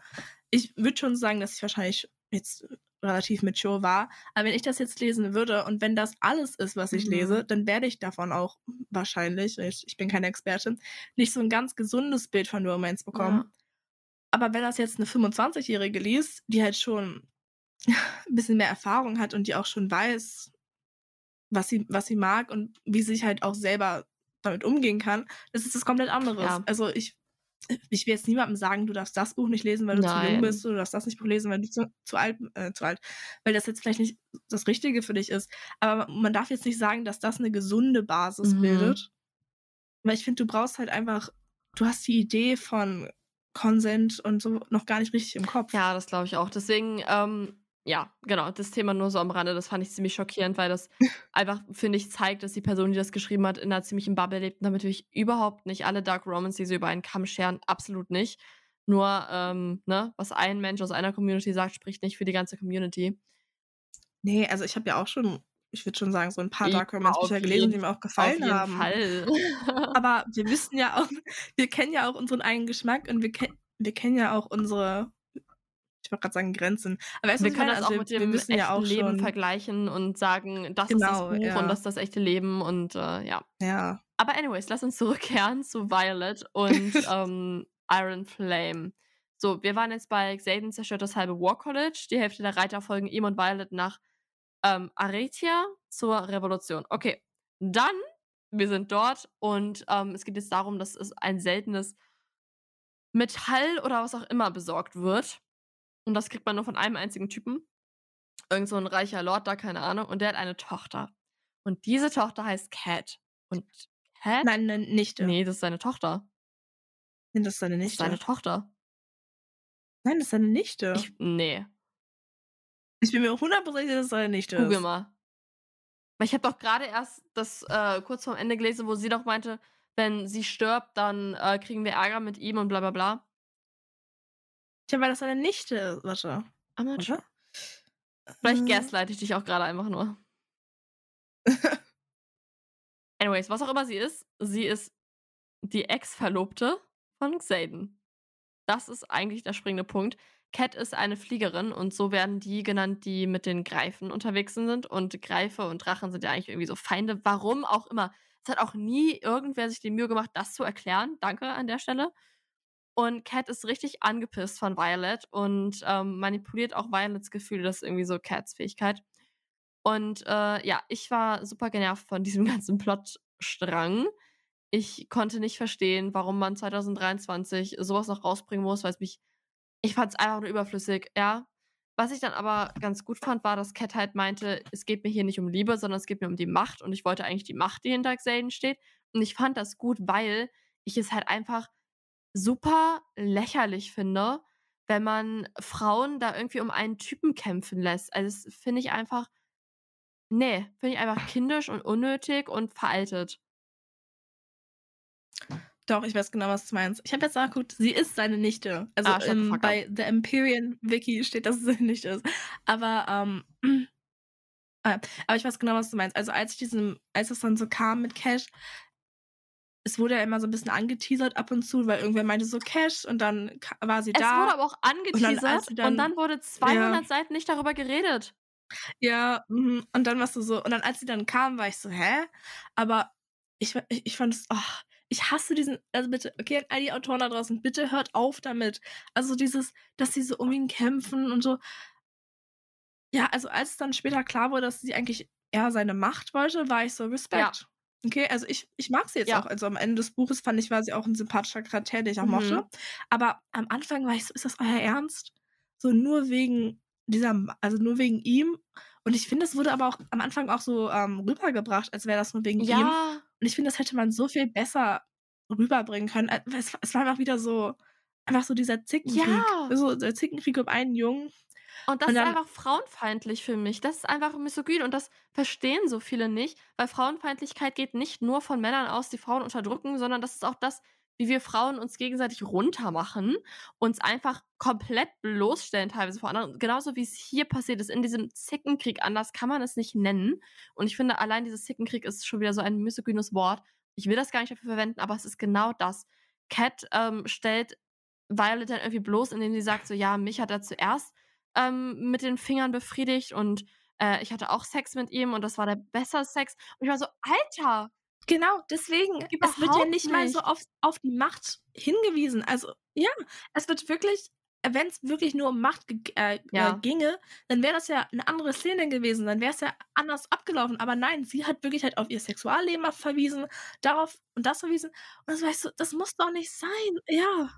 Ich würde schon sagen, dass ich wahrscheinlich jetzt relativ mature war. Aber wenn ich das jetzt lesen würde und wenn das alles ist, was ich mhm. lese, dann werde ich davon auch wahrscheinlich, ich, ich, bin keine Expertin, nicht so ein ganz gesundes Bild von Romance bekommen. Ja. Aber wenn das jetzt eine 25-Jährige liest, die halt schon ein bisschen mehr Erfahrung hat und die auch schon weiß, was sie, was sie mag und wie sie sich halt auch selber damit umgehen kann, das ist das komplett anderes. Ja. Also ich ich will jetzt niemandem sagen, du darfst das Buch nicht lesen, weil du Nein. zu jung bist, oder du darfst das nicht Buch lesen, weil du zu, zu, alt, äh, zu alt, weil das jetzt vielleicht nicht das Richtige für dich ist. Aber man darf jetzt nicht sagen, dass das eine gesunde Basis mhm. bildet. Weil ich finde, du brauchst halt einfach, du hast die Idee von Consent und so noch gar nicht richtig im Kopf. Ja, das glaube ich auch. Deswegen, ähm, ja, genau, das Thema nur so am Rande, das fand ich ziemlich schockierend, weil das einfach, finde ich, zeigt, dass die Person, die das geschrieben hat, in einer ziemlichen Bubble lebt und damit natürlich überhaupt nicht alle Dark Romans, die sie über einen Kamm scheren, absolut nicht. Nur, ähm, ne, was ein Mensch aus einer Community sagt, spricht nicht für die ganze Community. Nee, also ich habe ja auch schon, ich würde schon sagen, so ein paar Dark Romance Bücher gelesen, die mir auch gefallen auf jeden haben. Fall. Aber wir wissen ja auch, wir kennen ja auch unseren eigenen Geschmack und wir, ken wir kennen ja auch unsere, ich wollte gerade sagen Grenzen. Aber weißt, wir können das auch Also wir, mit dem echten ja auch Leben vergleichen und sagen, das ist das genau, Buch und ja, das ist das echte Leben und äh, ja. ja. Aber anyways, lass uns zurückkehren zu Violet und ähm, Iron Flame. So, wir waren jetzt bei Xaden zerstört das halbe War College. Die Hälfte der Reiter folgen ihm und Violet nach ähm, Aretia zur Revolution. Okay, dann, wir sind dort und ähm, es geht jetzt darum, dass es ein seltenes Metall oder was auch immer besorgt wird. Und das kriegt man nur von einem einzigen Typen. Irgend so ein reicher Lord da, keine Ahnung. Und der hat eine Tochter. Und diese Tochter heißt Cat. Und Cat? Nein, eine Nichte. Nee, das ist seine Tochter. Nee, das ist seine Das ist seine Nichte. Tochter. Nein, das ist seine Nichte. Ich, nee, Ich bin mir hundertprozentig sicher, dass es seine Nichte google ist. mal. Weil ich habe doch gerade erst das äh, kurz vorm Ende gelesen, wo sie doch meinte, wenn sie stirbt, dann äh, kriegen wir Ärger mit ihm und bla bla bla. Tja, weil das seine Nichte ist. Warte. I'm not sure. Vielleicht Äh, gaslight ich dich auch gerade einfach nur. Anyways, was auch immer sie ist, sie ist die Ex-Verlobte von Xaden. Das ist eigentlich der springende Punkt. Cat ist eine Fliegerin und so werden die genannt, die mit den Greifen unterwegs sind. Und Greife und Drachen sind ja eigentlich irgendwie so Feinde. Warum auch immer. Es hat auch nie irgendwer sich die Mühe gemacht, das zu erklären. Danke an der Stelle. Und Cat ist richtig angepisst von Violet und ähm, manipuliert auch Violets Gefühle. Das ist irgendwie so Cats Fähigkeit. Und äh, ja, ich war super genervt von diesem ganzen Plotstrang. Ich konnte nicht verstehen, warum man 2023 sowas noch rausbringen muss, weil es mich. Ich fand es einfach nur überflüssig, ja. Was ich dann aber ganz gut fand, war, dass Cat halt meinte, es geht mir hier nicht um Liebe, sondern es geht mir um die Macht. Und ich wollte eigentlich die Macht, die hinter Xaden steht. Und ich fand das gut, weil ich es halt einfach super lächerlich finde, wenn man Frauen da irgendwie um einen Typen kämpfen lässt. Also das finde ich einfach. Nee, finde ich einfach kindisch und unnötig und veraltet. Doch, ich weiß genau, was du meinst. Ich habe jetzt nachgeguckt, sie ist seine Nichte. Also Ah, the ähm, bei The Empyrean Wiki steht, dass es seine Nichte ist. Aber, ähm, äh, aber ich weiß genau, was du meinst. Also als ich diesen, als es dann so kam mit Cash, es wurde ja immer so ein bisschen angeteasert ab und zu, weil irgendwer meinte so Cash und dann war sie Es da. wurde aber auch angeteasert und dann- dann wurde 200 Seiten nicht darüber geredet. Ja, mhm. und dann warst du so, und dann als sie dann kam, war ich so, hä? Aber ich, ich, ich fand es, oh, ich hasse diesen, also bitte, okay, an all die Autoren da draußen, bitte hört auf damit. Also dieses, dass sie so um ihn kämpfen und so. Ja, also als es dann später klar wurde, dass sie eigentlich eher seine Macht wollte, war ich so, Respekt. Okay, also ich, ich mag sie jetzt Ja. auch. Also am Ende des Buches fand ich, war sie auch ein sympathischer Charakter, den ich auch Mhm. mochte. Aber am Anfang war ich so, ist das euer Ernst? So nur wegen dieser, also nur wegen ihm. Und ich finde, es wurde aber auch am Anfang auch so ähm, rübergebracht, als wäre das nur wegen ihm. Ja, Und ich finde, das hätte man so viel besser rüberbringen können. Äh, Es, es war einfach wieder so, einfach so dieser Zickenkrieg. Ja. So der Zickenkrieg um einen Jungen. Und das Und ist dann- einfach frauenfeindlich für mich. Das ist einfach misogyn und das verstehen so viele nicht, weil Frauenfeindlichkeit geht nicht nur von Männern aus, die Frauen unterdrücken, sondern das ist auch das, wie wir Frauen uns gegenseitig runtermachen, uns einfach komplett bloßstellen teilweise vor anderen. Genauso wie es hier passiert ist in diesem Zickenkrieg. Anders kann man es nicht nennen. Und ich finde, allein dieses Zickenkrieg ist schon wieder so ein misogynes Wort. Ich will das gar nicht dafür verwenden, aber es ist genau das. Cat ähm, stellt Violet dann irgendwie bloß, indem sie sagt so, ja, mich hat er zuerst ähm, mit den Fingern befriedigt und äh, ich hatte auch Sex mit ihm und das war der bessere Sex. Und ich war so, Alter, Genau, deswegen. es wird ja Überhaupt nicht, mal so nicht. auf, auf die Macht hingewiesen. Also, ja, es wird wirklich, wenn es wirklich nur um Macht ge äh, Ja. äh, ginge, dann wäre das ja eine andere Szene gewesen. Dann wäre es ja anders abgelaufen. Aber nein, sie hat wirklich halt auf ihr Sexualleben verwiesen, darauf und das verwiesen. Und das weißt du, das muss doch nicht sein. Ja.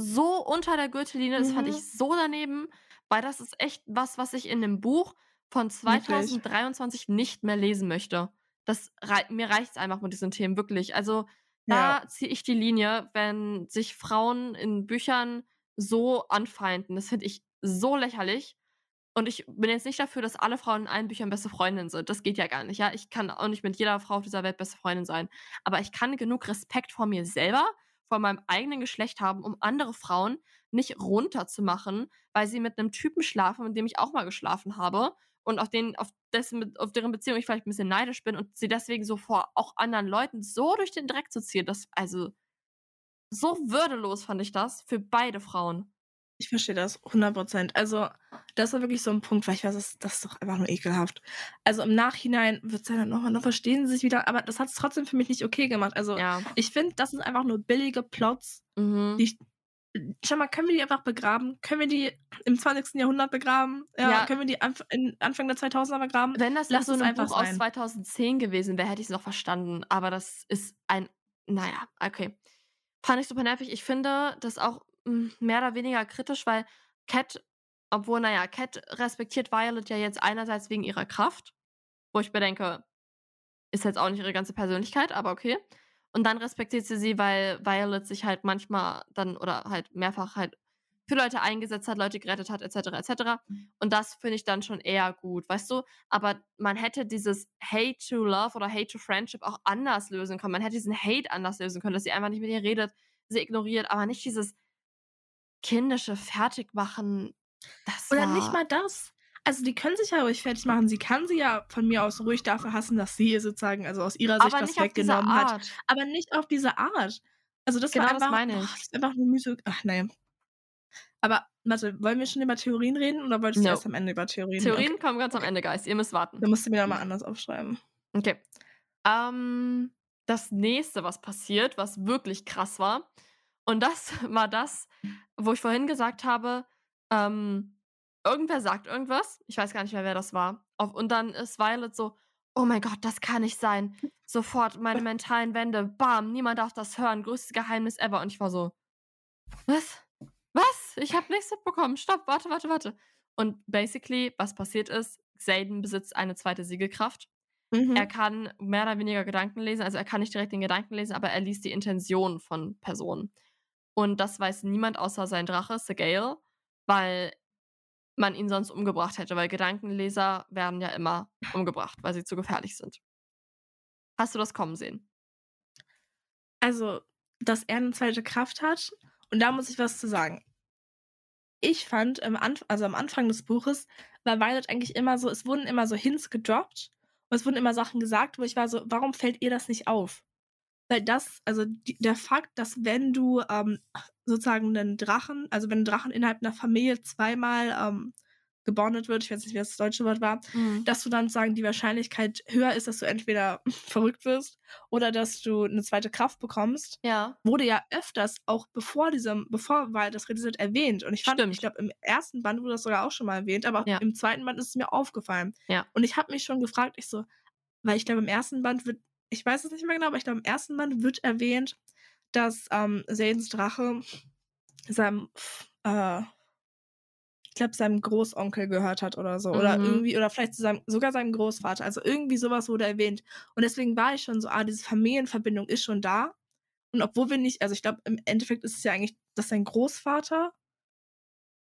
So unter der Gürtellinie, das fand Mhm. ich so daneben, weil das ist echt was, was ich in dem Buch von 2023 nicht mehr lesen möchte. Das rei mir reicht's einfach mit diesen Themen, wirklich. Also, da ziehe ich die Linie, wenn sich Frauen in Büchern so anfeinden. Das finde ich so lächerlich. Und ich bin jetzt nicht dafür, dass alle Frauen in allen Büchern beste Freundinnen sind. Das geht ja gar nicht, ja. Ich kann auch nicht mit jeder Frau auf dieser Welt beste Freundin sein. Aber ich kann genug Respekt vor mir selber, vor meinem eigenen Geschlecht haben, um andere Frauen nicht runterzumachen, weil sie mit einem Typen schlafen, mit dem ich auch mal geschlafen habe und auf, den, auf, dessen, auf deren Beziehung ich vielleicht ein bisschen neidisch bin und sie deswegen so vor auch anderen Leuten so durch den Dreck zu ziehen, das, also, so würdelos fand ich das für beide Frauen. Ich verstehe das 100%. Also, das war wirklich so ein Punkt, weil ich weiß, das, das ist doch einfach nur ekelhaft. Also, im Nachhinein wird es ja dann nochmal, noch verstehen sie sich wieder, aber das hat es trotzdem für mich nicht okay gemacht. Also, Ja. ich finde, das sind einfach nur billige Plots. Mhm. Die, schau mal, können wir die einfach begraben? Können wir die im 20. Jahrhundert begraben? Ja, Ja. können wir die Anf in Anfang der 2000er begraben? Wenn das Lass so ein einfach Buch aus sein. 2010 gewesen wäre, hätte ich es noch verstanden. Aber das ist ein, naja, okay. Fand ich super nervig. Ich finde das auch mehr oder weniger kritisch, weil Cat, obwohl, naja, Cat respektiert Violet ja jetzt einerseits wegen ihrer Kraft, wo ich bedenke, ist jetzt auch nicht ihre ganze Persönlichkeit, aber okay. Und dann respektiert sie sie, weil Violet sich halt manchmal dann oder halt mehrfach halt für Leute eingesetzt hat, Leute gerettet hat, etc. etc. Und das finde ich dann schon eher gut, weißt du? Aber man hätte dieses Hate to Love oder Hate to Friendship auch anders lösen können. Man hätte diesen Hate anders lösen können, dass sie einfach nicht mit ihr redet, sie ignoriert, aber nicht dieses kindische Fertigmachen. Das Oder nicht mal das. Also, die können sich ja ruhig fertig machen. Sie kann sie ja von mir aus ruhig dafür hassen, dass sie ihr sozusagen, also aus ihrer Sicht diese weggenommen hat. Aber nicht auf diese Art. Also, das Genau war das einfach, meine boah, ich. das ist einfach eine Müse. Ach, naja. Aber, warte, wollen wir schon über Theorien reden oder wolltest du No. erst am Ende über Theorien? Theorien Okay. kommen ganz am Ende, Geist. Ihr müsst warten. Dann musst du mir nochmal anders aufschreiben. Okay. Ähm, das nächste, was passiert, was wirklich krass war, und das war das, wo ich vorhin gesagt habe, ähm, irgendwer sagt irgendwas, ich weiß gar nicht mehr, wer das war, auf, und dann ist Violet so, oh mein Gott, das kann nicht sein. Sofort meine mentalen Wände, bam, niemand darf das hören, größtes Geheimnis ever. Und ich war so, was? Was? Ich habe nichts mitbekommen. Stopp, warte, warte, warte. Und basically, was passiert ist, Xaden besitzt eine zweite Siegelkraft. Mhm. Er kann mehr oder weniger Gedanken lesen, also er kann nicht direkt den Gedanken lesen, aber er liest die Intention von Personen. Und das weiß niemand außer sein Drache, Segale, weil man ihn sonst umgebracht hätte, weil Gedankenleser werden ja immer umgebracht, weil sie zu gefährlich sind. Hast du das kommen sehen? Also, dass er eine zweite Kraft hat. Und da muss ich was zu sagen. Ich fand, also am Anfang des Buches war Violet eigentlich immer so, es wurden immer so Hints gedroppt und es wurden immer Sachen gesagt, wo ich war so, warum fällt ihr das nicht auf? Weil das, also die, der Fakt, dass wenn du ähm, sozusagen einen Drachen, also wenn ein Drachen innerhalb einer Familie zweimal ähm, gebondet wird, ich weiß nicht, wie das deutsche Wort war, dass du dann sagen, die Wahrscheinlichkeit höher ist, dass du entweder verrückt wirst oder dass du eine zweite Kraft bekommst, Ja. wurde ja öfters auch bevor diesem, bevor weil das Reddit erwähnt. Und ich fand, Stimmt. ich glaube, im ersten Band wurde das sogar auch schon mal erwähnt, aber Ja. im zweiten Band ist es mir aufgefallen. Ja. Und ich habe mich schon gefragt, ich so, weil ich glaube, im ersten Band wird, ich weiß es nicht mehr genau, aber ich glaube, im ersten Band wird erwähnt, dass ähm, Sadens Drache seinem, äh, ich glaube, seinem Großonkel gehört hat oder so. Oder Mhm. irgendwie, oder vielleicht seinem, sogar seinem Großvater. Also irgendwie sowas wurde erwähnt. Und deswegen war ich schon so, ah, diese Familienverbindung ist schon da. Und obwohl wir nicht, also ich glaube, im Endeffekt ist es ja eigentlich, dass sein Großvater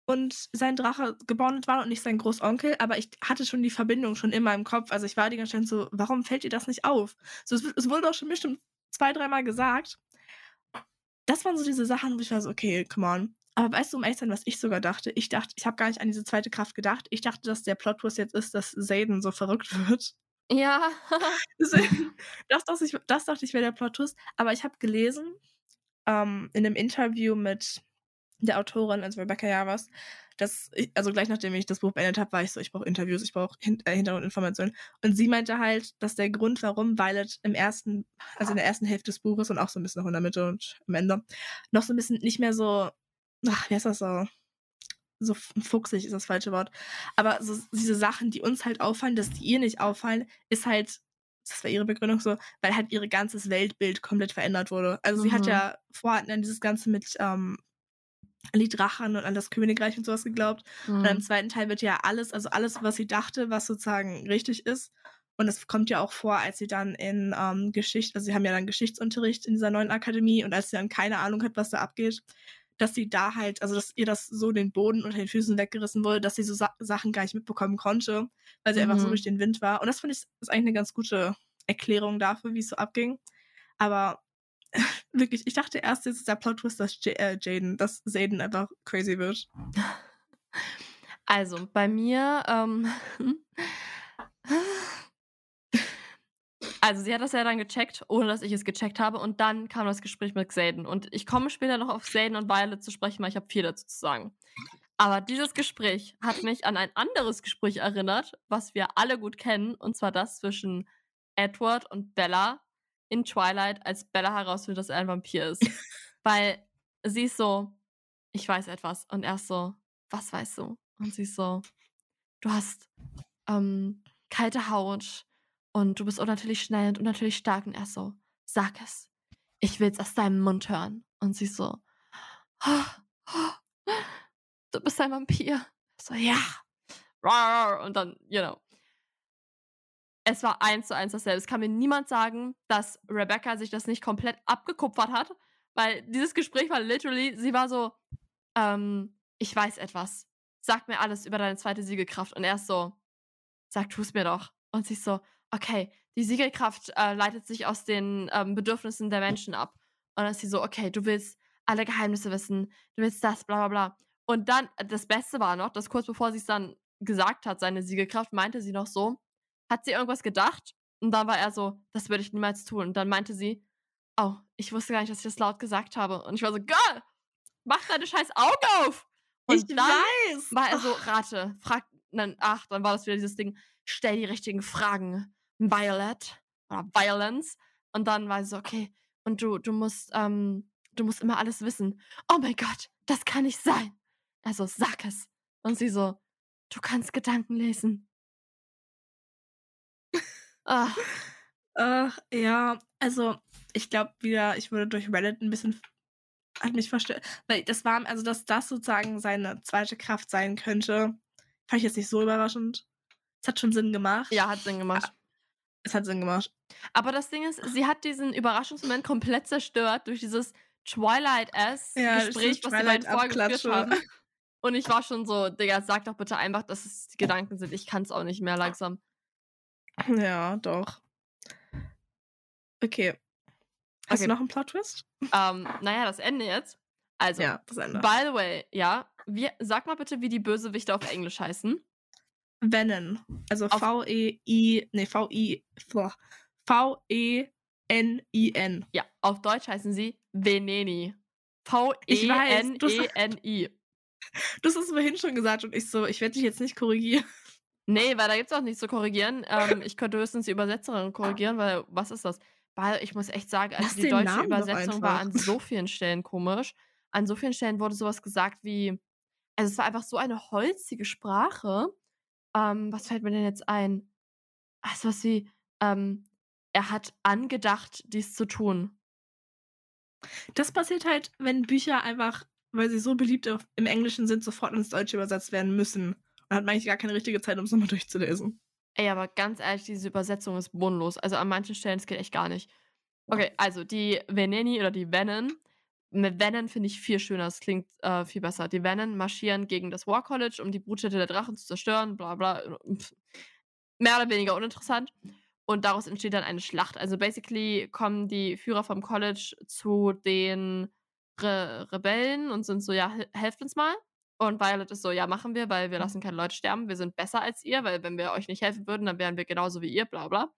und sein Drache gebondet waren und nicht sein Großonkel, aber ich hatte schon die Verbindung schon immer im Kopf. Also ich war die ganze Zeit so, warum fällt dir das nicht auf? So, es, es wurde doch schon bestimmt zwei, dreimal gesagt. Das waren so diese Sachen, wo ich war so, okay, come on. Aber weißt du, um ehrlich zu sein, was ich sogar dachte? Ich dachte, ich habe gar nicht an diese zweite Kraft gedacht. Ich dachte, dass der Plot-Twist jetzt ist, dass Zayden so verrückt wird. Ja. Deswegen, das, dachte ich, das dachte ich wäre der Plot-Twist. Aber ich habe gelesen, ähm, in einem Interview mit der Autorin, also Rebecca Javas, dass ich, also gleich nachdem ich das Buch beendet habe, war ich so, ich brauche Interviews, ich brauche Hin äh, Hintergrundinformationen. Und sie meinte halt, dass der Grund, warum Violet im ersten, also in der ersten Hälfte des Buches und auch so ein bisschen noch in der Mitte und am Ende, noch so ein bisschen nicht mehr so, ach, wie heißt das so? So fuchsig ist das falsche Wort. Aber so diese Sachen, die uns halt auffallen, dass die ihr nicht auffallen, ist halt, das war ihre Begründung so, weil halt ihr ganzes Weltbild komplett verändert wurde. Also sie hat Mhm. ja vorher an dieses Ganze mit ähm, an die Drachen und an das Königreich und sowas geglaubt. Und im Mhm. zweiten Teil wird ja alles, also alles, was sie dachte, was sozusagen richtig ist, Und es kommt ja auch vor, als sie dann in ähm, Geschichte, also sie haben ja dann Geschichtsunterricht in dieser neuen Akademie und als sie dann keine Ahnung hat, was da abgeht, dass sie da halt, also dass ihr das so den Boden unter den Füßen weggerissen wurde, dass sie so Sa Sachen gar nicht mitbekommen konnte, weil sie mhm. einfach so mhm. durch den Wind war. Und das finde ich ist eigentlich eine ganz gute Erklärung dafür, wie es so abging. Aber wirklich, ich dachte erst, jetzt ist der Plot-Twist, dass J äh, Jaden, dass Zayden einfach crazy wird. Also, bei mir, ähm, Also sie hat das ja dann gecheckt, ohne dass ich es gecheckt habe. Und dann kam das Gespräch mit Xaden. Und ich komme später noch auf Xaden und Violet zu sprechen, weil ich habe viel dazu zu sagen. Aber dieses Gespräch hat mich an ein anderes Gespräch erinnert, was wir alle gut kennen. Und zwar das zwischen Edward und Bella in Twilight, als Bella herausfindet, dass er ein Vampir ist. weil sie ist so, ich weiß etwas. Und er ist so, was weißt du? Und sie ist so, du hast ähm, kalte Haut und du bist unnatürlich schnell und unnatürlich stark. Und er so, sag es. Ich will's aus deinem Mund hören. Und sie so, oh, oh, du bist ein Vampir. So, ja. Und dann, you know. Es war eins zu eins dasselbe. Es kann mir niemand sagen, dass Rebecca sich das nicht komplett abgekupfert hat, weil dieses Gespräch war literally, sie war so, ähm, ich weiß etwas. Sag mir alles über deine zweite Siegelkraft. Und er ist so, sag, tu es mir doch. Und sie ist so, okay, die Siegelkraft äh, leitet sich aus den ähm, Bedürfnissen der Menschen ab. Und dann ist sie so, okay, du willst alle Geheimnisse wissen, du willst das, bla bla bla. Und dann, das Beste war noch, dass kurz bevor sie es dann gesagt hat, seine Siegelkraft, meinte sie noch so, hat sie irgendwas gedacht? Und dann war er so, das würde ich niemals tun. Und dann meinte sie, oh, ich wusste gar nicht, dass ich das laut gesagt habe. Und ich war so, Girl, mach deine scheiß Augen auf! Und ich dann weiß! war er so, rate, frag, dann, ach, dann war das wieder dieses Ding, stell die richtigen Fragen. Violet oder Violence. Und dann war sie so, okay, und du, du musst, ähm, du musst immer alles wissen. Oh mein Gott, das kann nicht sein. Also sag es. Und sie so, du kannst Gedanken lesen. Ah. Uh, ja, also ich glaube wieder, ich wurde durch Reddit ein bisschen hat mich verstört, weil das war, also dass das sozusagen seine zweite Kraft sein könnte, fand ich jetzt nicht so überraschend. Es hat schon Sinn gemacht. Ja, hat Sinn gemacht. Es hat Sinn gemacht. Aber das Ding ist, sie hat diesen Überraschungsmoment komplett zerstört durch dieses Twilight-S-Gespräch, ja, was sie beiden vorgeführt haben. Und ich war schon so, Digga, sag doch bitte einfach, dass es die Gedanken sind. Ich kann es auch nicht mehr langsam. Ja, doch. Okay. Hast okay. du noch einen Plot-Twist? Ähm, naja, das Ende jetzt. Also, ja, das Ende. by the way, ja, wie, sag mal bitte, wie die Bösewichte auf Englisch heißen. Venom. Also V-E-I, nee, V-I, V-E-N-I-N. Ja, auf Deutsch heißen sie Veneni. V-E-N-E-N-I. Du hast es vorhin schon gesagt und ich so, ich werde dich jetzt nicht korrigieren. Nee, weil da gibt es auch nichts zu korrigieren. Ähm, ich könnte höchstens die Übersetzerin korrigieren, weil was ist das? Weil ich muss echt sagen, also die deutsche Namen Übersetzung war an so vielen Stellen komisch. An so vielen Stellen wurde sowas gesagt wie, also es war einfach so eine holzige Sprache. Ähm, was fällt mir denn jetzt ein? Also was wie, ähm, er hat angedacht, dies zu tun. Das passiert halt, wenn Bücher einfach, weil sie so beliebt im Englischen sind, sofort ins Deutsche übersetzt werden müssen. Und hat man eigentlich gar keine richtige Zeit, um es nochmal durchzulesen. Ey, aber ganz ehrlich, diese Übersetzung ist bodenlos. Also an manchen Stellen, es geht echt gar nicht. Okay, also die Veneni oder die Vennen mit Venom finde ich viel schöner, es klingt äh, viel besser. Die Venom marschieren gegen das War College, um die Brutstätte der Drachen zu zerstören, bla bla. Mehr oder weniger uninteressant. Und daraus entsteht dann eine Schlacht. Also basically kommen die Führer vom College zu den Re Rebellen und sind so, ja, helft uns mal. Und Violet ist so, ja, machen wir, weil wir lassen keine Leute sterben. Wir sind besser als ihr, weil wenn wir euch nicht helfen würden, dann wären wir genauso wie ihr, bla bla.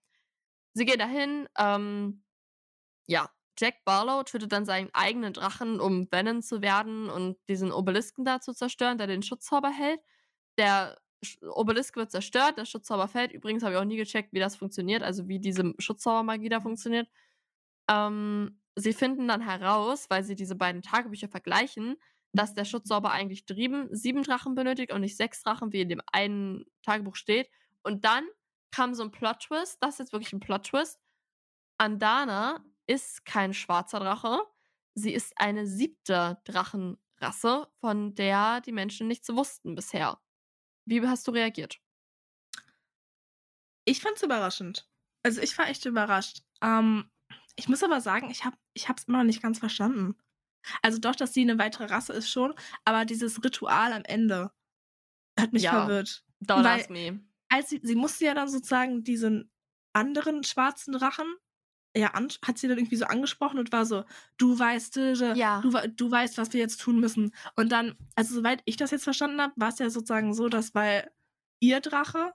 Sie gehen dahin, ähm, ja, Jack Barlow tötet dann seinen eigenen Drachen, um Venom zu werden und diesen Obelisken da zu zerstören, der den Schutzzauber hält. Der Obelisk wird zerstört, der Schutzzauber fällt. Übrigens habe ich auch nie gecheckt, wie das funktioniert, also wie diese Schutzzaubermagie da funktioniert. Ähm, sie finden dann heraus, weil sie diese beiden Tagebücher vergleichen, dass der Schutzzauber eigentlich drüben sieben Drachen benötigt und nicht sechs Drachen, wie in dem einen Tagebuch steht. Und dann kam so ein Plot-Twist, das ist jetzt wirklich ein Plot-Twist. Andana ist kein schwarzer Drache. Sie ist eine siebte Drachenrasse, von der die Menschen nichts wussten bisher. Wie hast du reagiert? Ich fand's überraschend. Also ich war echt überrascht. Ähm, ich muss aber sagen, ich habe hab's immer noch nicht ganz verstanden. Also doch, dass sie eine weitere Rasse ist schon, aber dieses Ritual am Ende hat mich Ja. verwirrt. Don't Weil- ask me. Als sie, sie musste ja dann sozusagen diesen anderen schwarzen Drachen, ja, hat sie dann irgendwie so angesprochen und war so, du weißt, äh, Ja. du, du weißt, was wir jetzt tun müssen. Und dann, also soweit ich das jetzt verstanden habe, war es ja sozusagen so, dass weil ihr Drache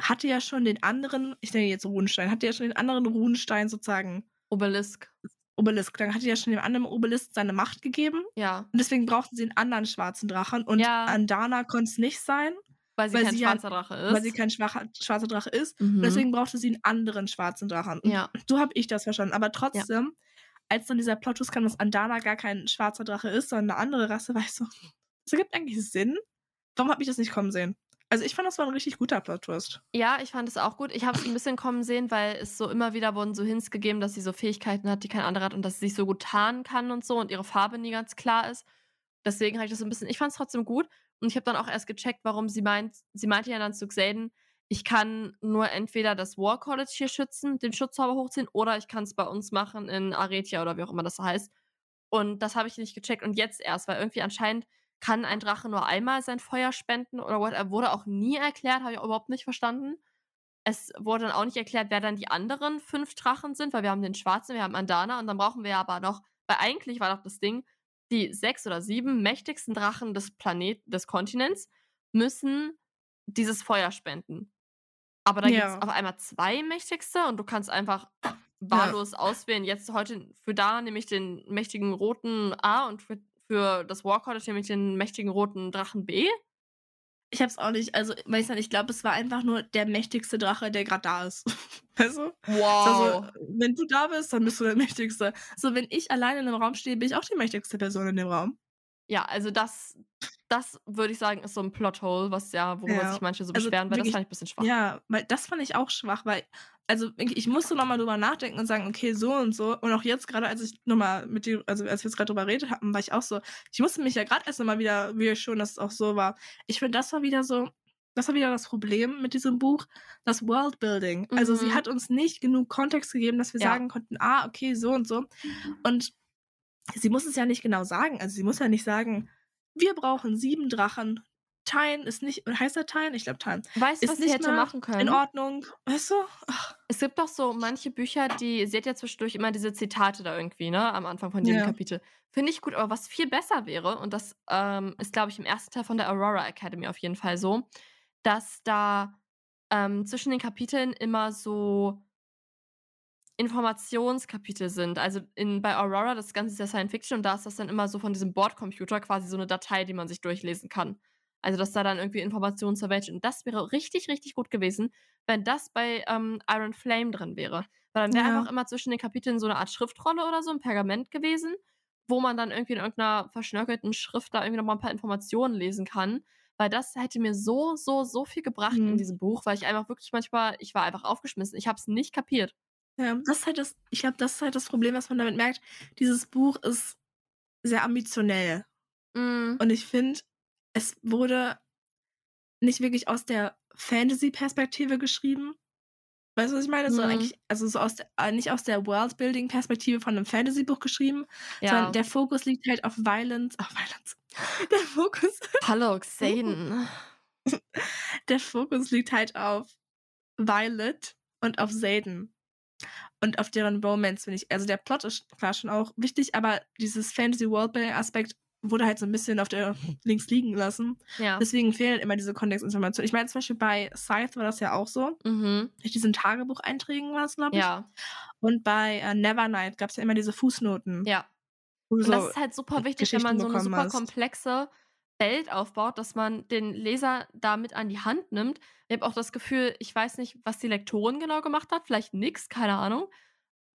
hatte ja schon den anderen, ich denke jetzt Runenstein, hatte ja schon den anderen Runenstein sozusagen Obelisk. Obelisk. Dann hatte ja schon dem anderen Obelisk seine Macht gegeben. Ja. Und deswegen brauchten sie einen anderen schwarzen Drachen. Und Ja. Andana konnte es nicht sein, Weil sie Weil kein sie ja- schwarzer Drache ist. weil sie kein schwacher, schwarzer Drache ist. mhm. Und deswegen brauchte sie einen anderen schwarzen Drachen. Ja. So habe ich das verstanden. Aber trotzdem, als dann dieser Plot kam, dass Andana gar kein schwarzer Drache ist, sondern eine andere Rasse, war ich so, das ergibt eigentlich Sinn. Warum habe ich das nicht kommen sehen? Also ich fand, das war ein richtig guter Plot-Twist. Ja, ich fand es auch gut. Ich habe es ein bisschen kommen sehen, weil es so immer wieder wurden so Hints gegeben, dass sie so Fähigkeiten hat, die kein anderer hat und dass sie sich so gut tarnen kann und so und ihre Farbe nie ganz klar ist. Deswegen habe ich das so ein bisschen, ich fand es trotzdem gut und ich habe dann auch erst gecheckt, warum sie meint, sie meinte ja dann zu Xaden, ich kann nur entweder das War College hier schützen, den Schutzzauber hochziehen, oder ich kann es bei uns machen in Aretia oder wie auch immer das heißt. Und das habe ich nicht gecheckt und jetzt erst, weil irgendwie anscheinend kann ein Drache nur einmal sein Feuer spenden oder what, er wurde auch nie erklärt, habe ich überhaupt nicht verstanden. Es wurde dann auch nicht erklärt, wer dann die anderen fünf Drachen sind, weil wir haben den schwarzen, wir haben Andana und dann brauchen wir aber noch, weil eigentlich war doch das Ding, die sechs oder sieben mächtigsten Drachen des Planeten, des Kontinents müssen dieses Feuer spenden. Aber da gibt Ja. es auf einmal zwei mächtigste und du kannst einfach wahllos auswählen. Jetzt heute für da nehme ich den mächtigen roten A und für, für das War College nehme ich den mächtigen roten Drachen B. Ich hab's auch nicht, also weiß nicht, ich glaube, es war einfach nur der mächtigste Drache, der gerade da ist. weißt du? Wow. Also, wenn du da bist, dann bist du der mächtigste. So, wenn ich alleine in einem Raum stehe, bin ich auch die mächtigste Person in dem Raum. Ja, also das, das würde ich sagen, ist so ein Plothole, was ja, worüber Ja. sich manche so Also beschweren, weil das fand ich ein bisschen schwach. Ja, weil das fand ich auch schwach, weil, also ich musste nochmal drüber nachdenken und sagen, okay, so und so. Und auch jetzt gerade, als ich nochmal mit dir, also als wir jetzt gerade drüber redet hatten, war ich auch so, ich musste mich ja gerade erst nochmal wieder, wie schon, dass es auch so war. Ich finde, das war wieder so, das war wieder das Problem mit diesem Buch, das Worldbuilding. Also sie Mhm. hat uns nicht genug Kontext gegeben, dass wir Ja. sagen konnten, ah, okay, so und so. Und sie muss es ja nicht genau sagen. Also sie muss ja nicht sagen, wir brauchen sieben Drachen. Tyne ist nicht, heißt er Tyne? Ich glaube Tyne. Weißt du, was sie nicht hätte machen können? In Ordnung. Weißt du? Ach, Es gibt doch so manche Bücher, die, sie hat ja zwischendurch immer diese Zitate da irgendwie, ne, am Anfang von jedem Ja. Kapitel. Finde ich gut, aber was viel besser wäre, und das ähm, ist, glaube ich, im ersten Teil von der Aurora Academy auf jeden Fall so, dass da ähm, zwischen den Kapiteln immer so Informationskapitel sind. Also in, bei Aurora, das Ganze ist ja Science Fiction und da ist das dann immer so von diesem Bordcomputer quasi so eine Datei, die man sich durchlesen kann. Also dass da dann irgendwie Informationen zur Welt und das wäre richtig, richtig gut gewesen, wenn das bei ähm, Iron Flame drin wäre. Weil dann wäre Ja. einfach immer zwischen den Kapiteln so eine Art Schriftrolle oder so, ein Pergament gewesen, wo man dann irgendwie in irgendeiner verschnörkelten Schrift da irgendwie nochmal ein paar Informationen lesen kann. Weil das hätte mir so, so, so viel gebracht in Mhm. diesem Buch, weil ich einfach wirklich manchmal, ich war einfach aufgeschmissen. Ich habe es nicht kapiert. Ja, das ist halt das, ich glaube, das ist halt das Problem, was man damit merkt. Dieses Buch ist sehr ambitionell. Mm, Und ich finde, es wurde nicht wirklich aus der Fantasy-Perspektive geschrieben. Weißt du, was ich meine? So Mhm. eigentlich, also so aus der, äh, nicht aus der Worldbuilding-Perspektive von einem Fantasy-Buch geschrieben, ja. sondern der Fokus liegt halt auf Violence. Auf Violence. Der Fokus, Hallo, Xaden. der Fokus liegt halt auf Violet und auf Zayden. Und auf deren Romance, finde ich. Also der Plot ist klar schon auch wichtig, aber dieses Fantasy-Worldbuilding-Aspekt wurde halt so ein bisschen auf der links liegen gelassen. Ja. Deswegen fehlen immer diese Kontextinformationen. Ich meine, zum Beispiel bei Scythe war das ja auch so. Mhm. Durch diesen Tagebucheinträgen war es, glaube ich. Ja. Und bei äh, Nevernight gab es ja immer diese Fußnoten. Ja. Und das so- ist halt super wichtig, wenn man so eine super bekommen hast. Welt aufbaut, dass man den Leser damit an die Hand nimmt. Ich habe auch das Gefühl, ich weiß nicht, was die Lektorin genau gemacht hat. Vielleicht nix, keine Ahnung.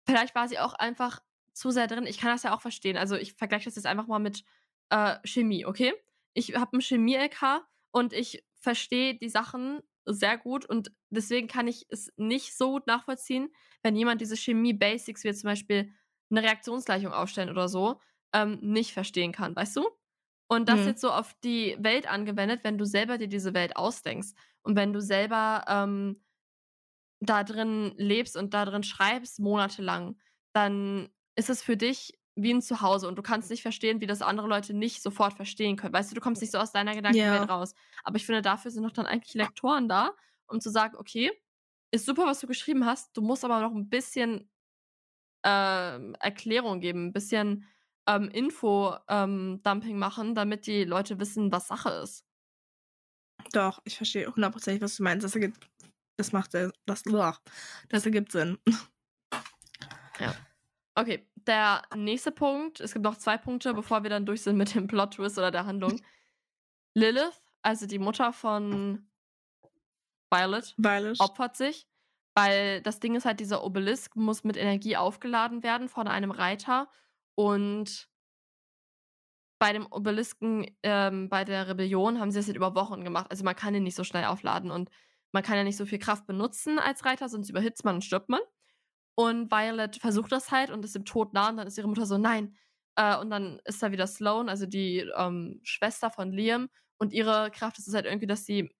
Vielleicht war sie auch einfach zu sehr drin. Ich kann das ja auch verstehen. Also ich vergleiche das jetzt einfach mal mit äh, Chemie, okay? Ich habe ein Chemie-LK und ich verstehe die Sachen sehr gut und deswegen kann ich es nicht so gut nachvollziehen, wenn jemand diese Chemie-Basics, wie zum Beispiel eine Reaktionsgleichung aufstellen oder so, ähm, nicht verstehen kann, weißt du? Und das Mhm. jetzt so auf die Welt angewendet, wenn du selber dir diese Welt ausdenkst und wenn du selber ähm, da drin lebst und da drin schreibst monatelang, dann ist es für dich wie ein Zuhause und du kannst nicht verstehen, wie das andere Leute nicht sofort verstehen können. Weißt du, du kommst nicht so aus deiner Gedankenwelt Ja. raus. Aber ich finde, dafür sind doch dann eigentlich Lektoren da, um zu sagen: „Okay, ist super, was du geschrieben hast, du musst aber noch ein bisschen, ähm, Erklärung geben, 'n bisschen, ähm, Info ähm, machen, damit die Leute wissen, was Sache ist.“ Doch, ich verstehe hundertprozentig, was du meinst. Das ergibt das macht Sinn. Das das ergibt Sinn. Okay, der nächste Punkt es gibt noch 2 Punkte, bevor wir dann durch sind mit dem Plot-Twist oder der Handlung. Lilith, also die Mutter von Violet, Violet. opfert sich, weil das Ding ist halt, dieser Obelisk muss mit Energie aufgeladen werden von einem Reiter und bei dem Obelisken, ähm, bei der Rebellion haben sie das halt über Wochen gemacht. Also, man kann den nicht so schnell aufladen und man kann ja nicht so viel Kraft benutzen als Reiter, sonst überhitzt man und stirbt man. Und Violet versucht das halt und ist dem Tod nah und dann ist ihre Mutter so: „Nein.“ Äh, und dann ist da wieder Sloane, also die, ähm, Schwester von Liam und ihre Kraft ist es halt irgendwie, dass sie,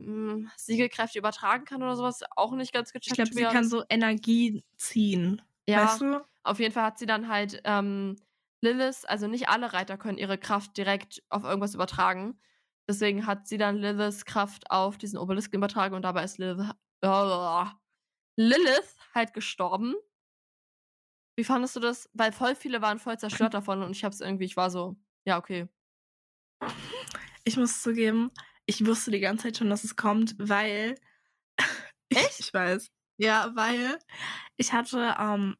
hm, Siegelkräfte übertragen kann oder so was. Auch nicht ganz Ich gecheckt, glaube, to sie kann so Energie ziehen. Ja. Weißt du? Auf jeden Fall hat sie dann halt, ähm, Lilith also nicht alle Reiter können ihre Kraft direkt auf irgendwas übertragen. Deswegen hat sie dann Liliths Kraft auf diesen Obelisken übertragen und dabei ist Lilith Lilith halt gestorben. Wie fandest du das? Weil voll viele waren voll zerstört davon und ich habe es irgendwie ich war so: „Ja, okay.“ Ich muss zugeben, ich wusste die ganze Zeit schon, dass es kommt, weil Echt? ich weiß. Ja, weil ich hatte, ähm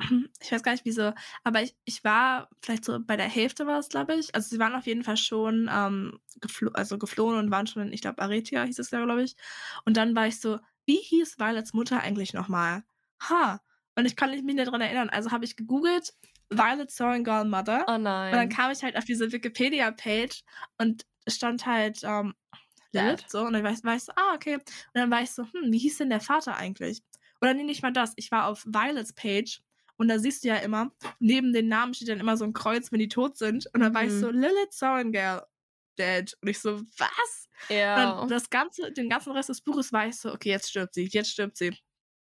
ich weiß gar nicht wieso, aber ich ich war vielleicht so bei der Hälfte war es, glaube ich. Also, sie waren auf jeden Fall schon, ähm, geflo also geflohen und waren schon in, ich glaube, Arretia hieß es ja, glaube ich. Und dann war ich so: „Wie hieß Violets Mutter eigentlich noch mal?“ Ha, und ich konnte mich nicht dran erinnern. Also, habe ich gegoogelt, Violet Sorrengal Mother. Oh Und dann nein. kam ich halt auf diese Wikipedia-Page und stand halt, ähm, Dad. so und dann war ich war ich so: „Ah, okay.“ Und dann war ich so: „Hm, wie hieß denn der Vater eigentlich?“ Oder ne, nicht mal das. Ich war auf Violets Page und da siehst du ja immer, neben den Namen steht dann immer so 'n Kreuz, wenn die tot sind. Und dann war ich so: Mhm. „Lilith Sorrengal dead.“ Und ich so: „Was?“ Und Ja. das ganze den ganzen Rest des Buches war ich so: „Okay, jetzt stirbt sie, jetzt stirbt sie.“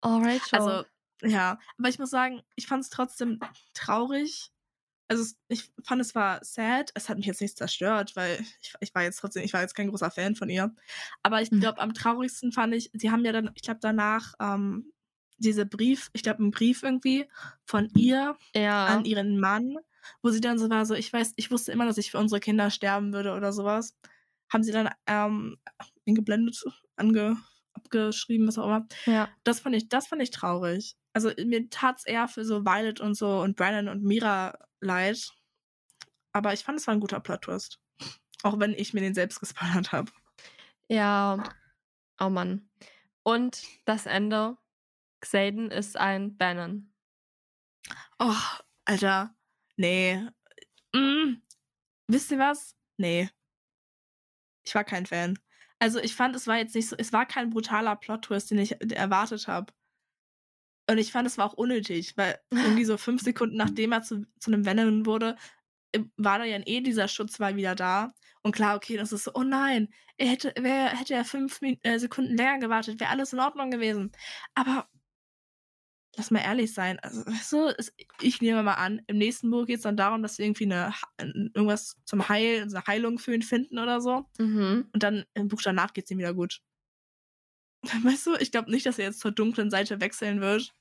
Oh, Rachel. Also, ja. Aber ich muss sagen, ich fand's trotzdem traurig. Also, es ich fand, es war sad. Es hat mich jetzt nicht zerstört, weil ich ich war jetzt trotzdem ich war jetzt kein großer Fan von ihr. Aber ich Mhm. glaube, am traurigsten fand ich, sie haben ja dann, ich glaube, danach, ähm, diese Brief ich glaube, 'n Brief irgendwie von ihr an Ja. ihren Mann, wo sie dann so war, so: „Ich weiß ich wusste immer, dass ich für unsere Kinder sterben würde“ oder so was. Haben sie dann, ähm, eingeblendet, ange abgeschrieben, was auch immer. Ja. Das fand ich das fand ich traurig. Also, mir tat's eher für so Violet und so und Brennan und Mira leid. Aber ich fand, es war 'n guter Plot-Twist. Auch wenn ich mir den selbst gespoilert habe. Ja. Oh Mann. Und das Ende. Xaden ist ein Bannon. Oh, Alter, ne. Hm, wisst ihr was? Ne. Ich war kein Fan. Also, ich fand, es war jetzt nicht so es war kein brutaler Plot-Twist, den ich erwartet habe. Und ich fand, es war auch unnötig, weil irgendwie so 5 Sekunden, nachdem er zu zu 'nem Venom wurde, äh, war da ja eh dieser Schutzwall wieder da. Und klar, okay, das ist so: „Oh nein, er hätte wäre hätte er 5 Min äh, Sekunden länger gewartet, wäre alles in Ordnung gewesen.“ Aber lass mal ehrlich sein, also, du, es ich nehme mal an, im nächsten Buch geht's dann darum, dass sie irgendwie 'ne ha n irgendwas zum Heil so 'ne Heilung für ihn finden oder so. Mhm. Und dann im Buch danach geht's ihm wieder gut. Weißt du, ich glaube nicht, dass er jetzt zur dunklen Seite wechseln wird.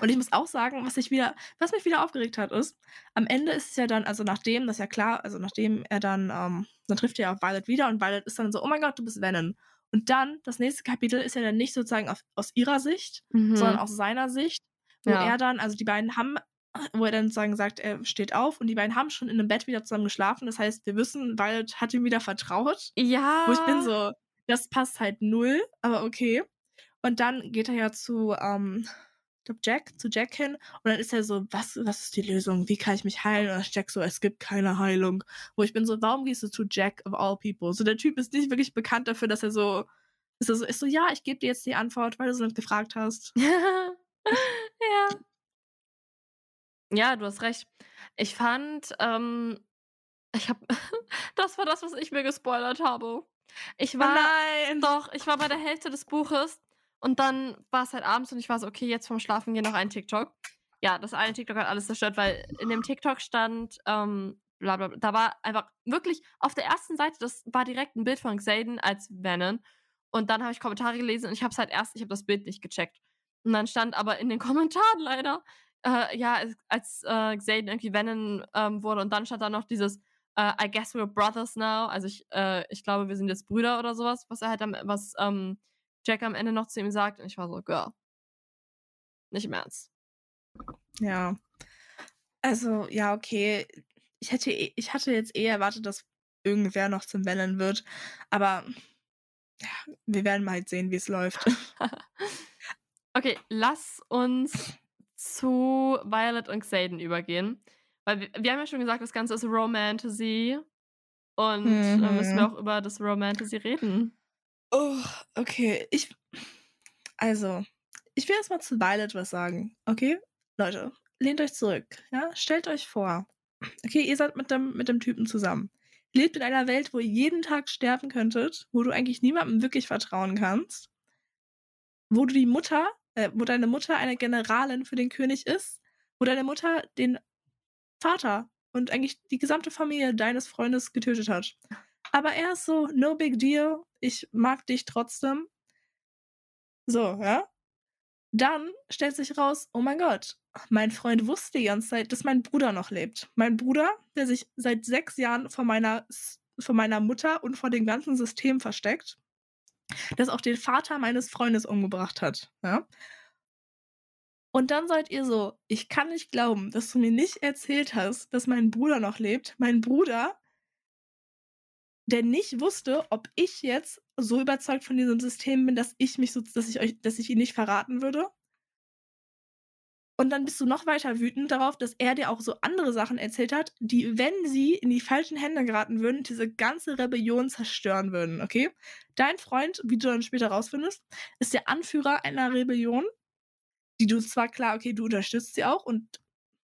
Und ich muss auch sagen, was ich wieder was mich wieder aufgeregt hat, ist, am Ende ist es ja dann also, nachdem das ja klar also, nachdem er dann ähm, dann trifft er ja auf Violet wieder und Violet ist dann so: „Oh mein Gott, du bist Venom.“ Und dann, das nächste Kapitel ist ja dann nicht sozusagen auf aus ihrer Sicht, sondern Mhm. aus seiner Sicht, wo Ja. er dann also, die beiden haben wo er dann sozusagen sagt, er steht auf und die beiden haben schon in 'nem Bett wieder zusammen geschlafen. Das heißt, wir wissen, Violet hat ihm wieder vertraut. Ja. Wo ich bin so: „Das passt halt null, aber okay.“ Und dann geht er ja zu, ähm, Jack zu Jack hin und dann ist er so: „Was was ist die Lösung? Wie kann ich mich heilen?“ Und Jack so: „Es gibt keine Heilung.“ Wo ich bin so: „Warum gehst du zu Jack of all people?“ So, der Typ ist nicht wirklich bekannt dafür, dass er so ist er so ist so: „Ja, ich gebe dir jetzt die Antwort, weil du so nett gefragt hast.“ Ja. Ja, du hast recht. Ich fand, ähm ich habe das war das, was ich mir gespoilert habe. Ich Oh war nein. doch, ich war bei der Hälfte des Buches Und dann war es halt abends und ich war so, okay, jetzt vom Schlafen gehen noch ein TikTok. Ja, das eine TikTok hat alles zerstört, weil in dem TikTok stand, ähm, bla bla, bla da war einfach wirklich auf der ersten Seite, das war direkt ein Bild von Xaden als Venom. Und dann habe ich Kommentare gelesen und ich habe es halt erst, ich habe das Bild nicht gecheckt. Und dann stand aber in den Kommentaren leider, äh, ja, als äh, Xaden irgendwie Venom ähm, wurde und dann stand da noch dieses uh, I guess we're brothers now. Also ich, äh, ich glaube, wir sind jetzt Brüder oder sowas, was er halt am, was ähm, Jack am Ende noch zu ihm sagt. Und ich war so, Girl. Nicht im Ernst. Ja. Also, ja, okay. Ich hätte, eh, ich hatte jetzt eher erwartet, dass irgendwer noch zum Venom wird. Aber ja, wir werden mal sehen, wie es läuft. okay, lass uns zu Violet und Xaden übergehen. Weil wir, wir haben ja schon gesagt, das Ganze ist Romantasy. Und mhm. dann müssen wir auch über das Romantasy reden. Oh, okay. Ich. Also, ich will erst mal zu Violet was sagen. Okay? Leute, lehnt euch zurück. Ja? Stellt euch vor. Okay, ihr seid mit dem, mit dem Typen zusammen. Lebt in einer Welt, wo ihr jeden Tag sterben könntet, wo du eigentlich niemandem wirklich vertrauen kannst. Wo du die Mutter, äh, wo deine Mutter eine Generalin für den König ist, wo deine Mutter den Vater und eigentlich die gesamte Familie deines Freundes getötet hat. Aber er ist so, no big deal, ich mag dich trotzdem. So, ja? Dann stellt sich raus, oh mein Gott, mein Freund wusste die ganze Zeit, dass mein Bruder noch lebt. Mein Bruder, der sich seit sechs Jahren vor meiner, vor meiner Mutter und vor dem ganzen System versteckt, das auch den Vater meines Freundes umgebracht hat. Ja? Und dann seid ihr so, ich kann nicht glauben, dass du mir nicht erzählt hast, dass mein Bruder noch lebt. Mein Bruder, der nicht wusste, ob ich jetzt so überzeugt von diesem System bin, dass ich mich so, dass ich euch, dass ich ihn nicht verraten würde. Und dann bist du noch weiter wütend darauf, dass er dir auch so andere Sachen erzählt hat, die, wenn sie in die falschen Hände geraten würden, diese ganze Rebellion zerstören würden, okay? Dein Freund, wie du dann später rausfindest, ist der Anführer einer Rebellion die du zwar klar, okay, du unterstützt sie auch und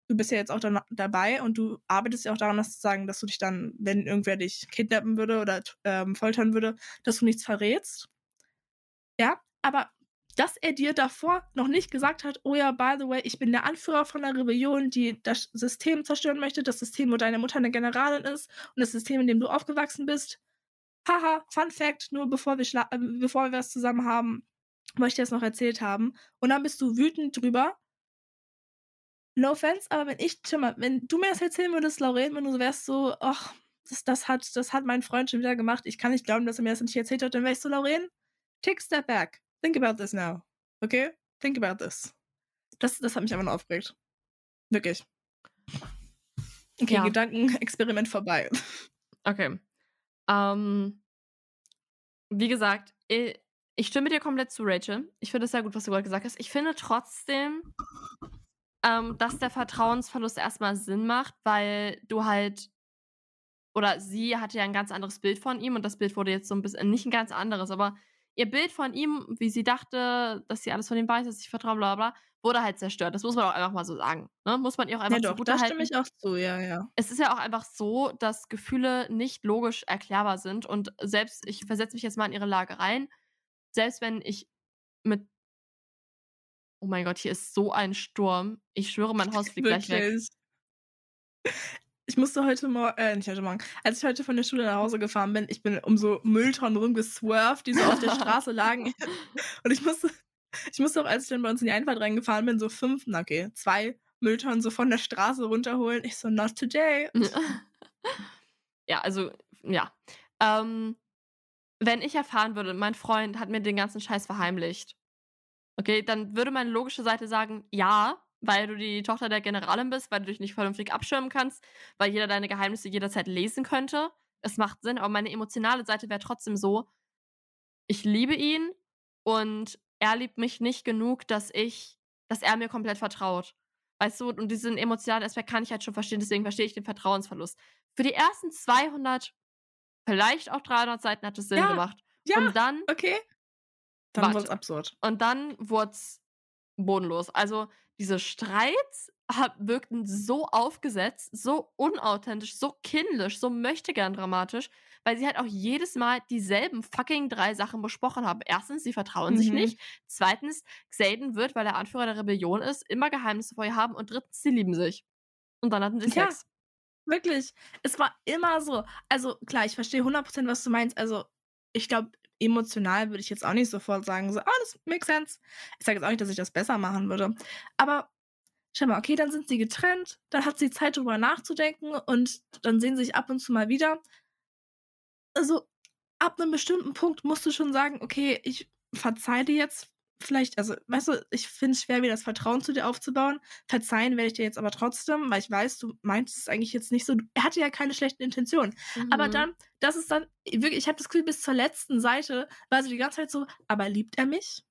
du bist ja jetzt auch da, dabei und du arbeitest ja auch daran, dass zu sagen, dass du dich dann, wenn irgendwer dich kidnappen würde oder ähm, foltern würde, dass du nichts verrätst. Ja, aber dass er dir davor noch nicht gesagt hat, oh ja, by the way, ich bin der Anführer von einer Rebellion, die das System zerstören möchte, das System, wo deine Mutter eine Generalin ist und das System, in dem du aufgewachsen bist. Haha, Fun Fact, nur bevor wir, äh, bevor wir was zusammen haben, wollte ich das noch erzählt haben. Und dann bist du wütend drüber. No offense, aber wenn ich, schau mal, wenn du mir das erzählen würdest, Lauren, wenn du wärst so, ach, das, das, hat, das hat mein Freund schon wieder gemacht, ich kann nicht glauben, dass er mir das nicht erzählt hat, dann wärst du, Lauren, take a step back. Think about this now. Okay? Think about this. Das, das hat mich einfach nur aufgeregt. Wirklich. Okay, ja. Gedankenexperiment vorbei. Okay. Ähm, wie gesagt, ich stimme dir komplett zu, Rachel. Ich finde es sehr gut, was du gerade gesagt hast. Ich finde trotzdem, ähm, dass der Vertrauensverlust erstmal Sinn macht, weil du halt oder sie hatte ja ein ganz anderes Bild von ihm und das Bild wurde jetzt so ein bisschen, nicht ein ganz anderes, aber ihr Bild von ihm, wie sie dachte, dass sie alles von ihm weiß, dass ich vertraue, bla bla, wurde halt zerstört. Das muss man auch einfach mal so sagen. Ne? Muss man ihr auch einfach ja, doch, da stimme ich auch zu, ja, ja. Es ist ja auch einfach so, dass Gefühle nicht logisch erklärbar sind und selbst, ich versetze mich jetzt mal in ihre Lage rein, selbst wenn ich mit Oh mein Gott, hier ist so ein Sturm. Ich schwöre, mein Haus fliegt gleich weg. Ich musste heute Morgen, äh, nicht heute Morgen, als ich heute von der Schule nach Hause gefahren bin, ich bin um so Mülltonnen rumgeswerft, die so auf der Straße lagen. Und ich musste, ich musste auch, als ich dann bei uns in die Einfahrt reingefahren bin, so fünf, na okay, zwei Mülltonnen so von der Straße runterholen. Ich so, not today. ja, also, ja. Ähm, wenn ich erfahren würde, mein Freund hat mir den ganzen Scheiß verheimlicht, okay, dann würde meine logische Seite sagen, ja, weil du die Tochter der Generalin bist, weil du dich nicht vernünftig abschirmen kannst, weil jeder deine Geheimnisse jederzeit lesen könnte. Es macht Sinn, aber meine emotionale Seite wäre trotzdem so, ich liebe ihn und er liebt mich nicht genug, dass ich, dass er mir komplett vertraut. Weißt du, und diesen emotionalen Aspekt kann ich halt schon verstehen, deswegen verstehe ich den Vertrauensverlust. Für die ersten 200 Vielleicht auch 300 Seiten hat es Sinn ja, gemacht. Ja, und dann. Okay. Dann wurde es absurd. Und dann wurde es bodenlos. Also, diese Streits wirkten so aufgesetzt, so unauthentisch, so kindlich, so möchtegern dramatisch, weil sie halt auch jedes Mal dieselben fucking drei Sachen besprochen haben. Erstens, sie vertrauen mhm. sich nicht. Zweitens, Xaden wird, weil er Anführer der Rebellion ist, immer Geheimnisse vor ihr haben. Und drittens, sie lieben sich. Und dann hatten sie Sex. Wirklich. Es war immer so. Also klar, ich verstehe 100%, was du meinst. Also ich glaube, emotional würde ich jetzt auch nicht sofort sagen, so, oh, das makes sense. Ich sage jetzt auch nicht, dass ich das besser machen würde. Aber schau mal, okay, dann sind sie getrennt, dann hat sie Zeit, darüber nachzudenken und dann sehen sie sich ab und zu mal wieder. Also, ab einem bestimmten Punkt musst du schon sagen, okay, ich verzeihe dir jetzt vielleicht, also, weißt du, ich finde es schwer, wieder das Vertrauen zu dir aufzubauen. Verzeihen werde ich dir jetzt aber trotzdem, weil ich weiß, du meinst es eigentlich jetzt nicht so. Er hatte ja keine schlechten Intentionen. Mhm. Aber dann, das ist dann, wirklich, ich habe das Gefühl, bis zur letzten Seite war sie die ganze Zeit so, aber liebt er mich?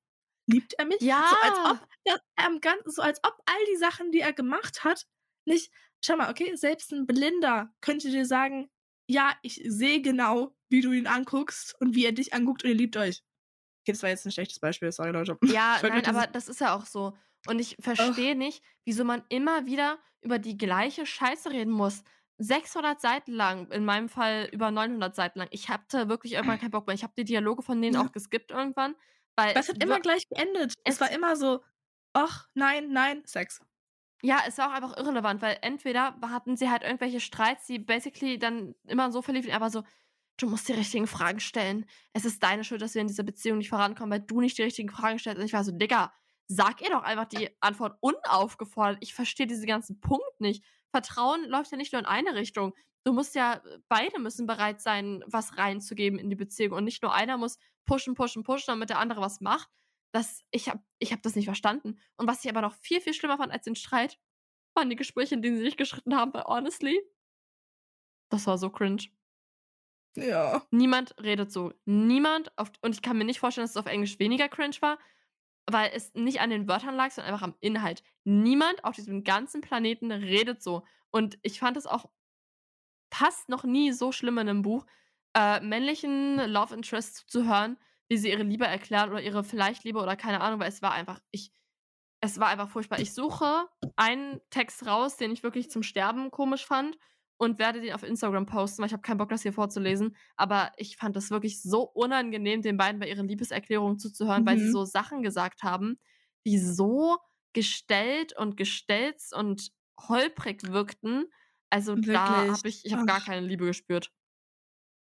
Liebt er mich? Ja. So als ob, ja, ähm, ganz, so als ob all die Sachen, die er gemacht hat, nicht, schau mal, okay, selbst ein Blinder könnte dir sagen, ja, ich sehe genau, wie du ihn anguckst und wie er dich anguckt und ihr liebt euch. Okay, das war jetzt ein schlechtes Beispiel, sorry Leute. Ja, nein, aber das ist ja auch so. Und ich verstehe nicht, wieso man immer wieder über die gleiche Scheiße reden muss. 600 Seiten lang, in meinem Fall über 900 Seiten lang. Ich hatte wirklich irgendwann keinen Bock mehr. Ich habe die Dialoge von denen ja. auch geskippt irgendwann. Weil das hat immer gleich geendet. Es, es war immer so, ach, nein, nein, Sex. Ja, es war auch einfach irrelevant, weil entweder hatten sie halt irgendwelche Streits, die basically dann immer so verliefen, aber so, du musst die richtigen Fragen stellen. Es ist deine Schuld, dass wir in dieser Beziehung nicht vorankommen, weil du nicht die richtigen Fragen stellst. Und ich war so, Digga, sag ihr doch einfach die Antwort unaufgefordert. Ich verstehe diesen ganzen Punkt nicht. Vertrauen läuft ja nicht nur in eine Richtung. Du musst ja, beide müssen bereit sein, was reinzugeben in die Beziehung. Und nicht nur einer muss pushen, pushen, pushen, damit der andere was macht. Das, ich habe ich hab das nicht verstanden. Und was ich aber noch viel, viel schlimmer fand als den Streit, waren die Gespräche, in denen sie sich geschritten haben, weil honestly, das war so cringe. Ja. Niemand redet so. Niemand, auf, und ich kann mir nicht vorstellen, dass es auf Englisch weniger cringe war, weil es nicht an den Wörtern lag, sondern einfach am Inhalt. Niemand auf diesem ganzen Planeten redet so. Und ich fand es auch fast noch nie so schlimm in einem Buch, äh, männlichen Love Interest zu hören, wie sie ihre Liebe erklären oder ihre vielleicht Liebe oder keine Ahnung, weil es war einfach, ich, es war einfach furchtbar. Ich suche einen Text raus, den ich wirklich zum Sterben komisch fand und werde den auf Instagram posten, weil ich habe keinen Bock, das hier vorzulesen. Aber ich fand es wirklich so unangenehm, den beiden bei ihren Liebeserklärungen zuzuhören, mhm. weil sie mhm. so Sachen gesagt haben, die so gestellt und gestelzt und holprig wirkten. Also Wirklich? da habe ich, ich habe gar keine Liebe gespürt.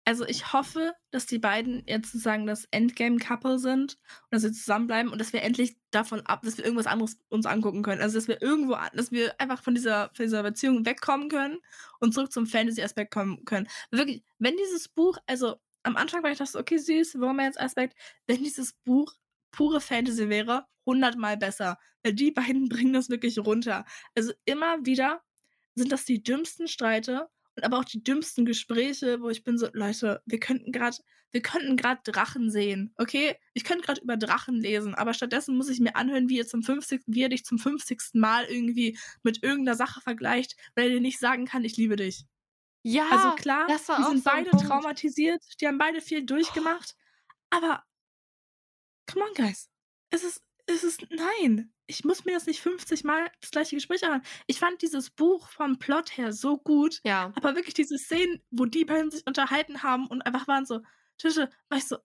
Also ich hoffe, dass die beiden jetzt sozusagen das Endgame-Couple sind und dass sie zusammenbleiben und dass wir endlich davon ab, dass wir irgendwas anderes uns angucken können. Also dass wir irgendwo, dass wir einfach von dieser, von dieser Beziehung wegkommen können und zurück zum Fantasy-Aspekt kommen können. Wirklich, wenn dieses Buch, also am Anfang war ich das okay, süß, Romance-Aspekt, wenn dieses Buch pure Fantasy wäre, hundertmal besser. Weil die beiden bringen das wirklich runter. Also immer wieder sind das die dümmsten Streite und aber auch die dümmsten Gespräche, wo ich bin so, Leute, wir könnten gerade, wir könnten gerade Drachen sehen, okay? Ich könnte gerade über Drachen lesen, aber stattdessen muss ich mir anhören, wie, ihr zum 50, wie er dich zum 50. Mal irgendwie mit irgendeiner Sache vergleicht, weil er dir nicht sagen kann, ich liebe dich. Ja, also klar, die sind so beide traumatisiert, die haben beide viel durchgemacht, aber come on, guys. Es ist, es ist, nein ich muss mir das nicht 50 Mal das gleiche Gespräch anhören. Ich fand dieses Buch vom Plot her so gut. Ja. Aber wirklich diese Szenen, wo die beiden sich unterhalten haben und einfach waren so, Tische, weißt du,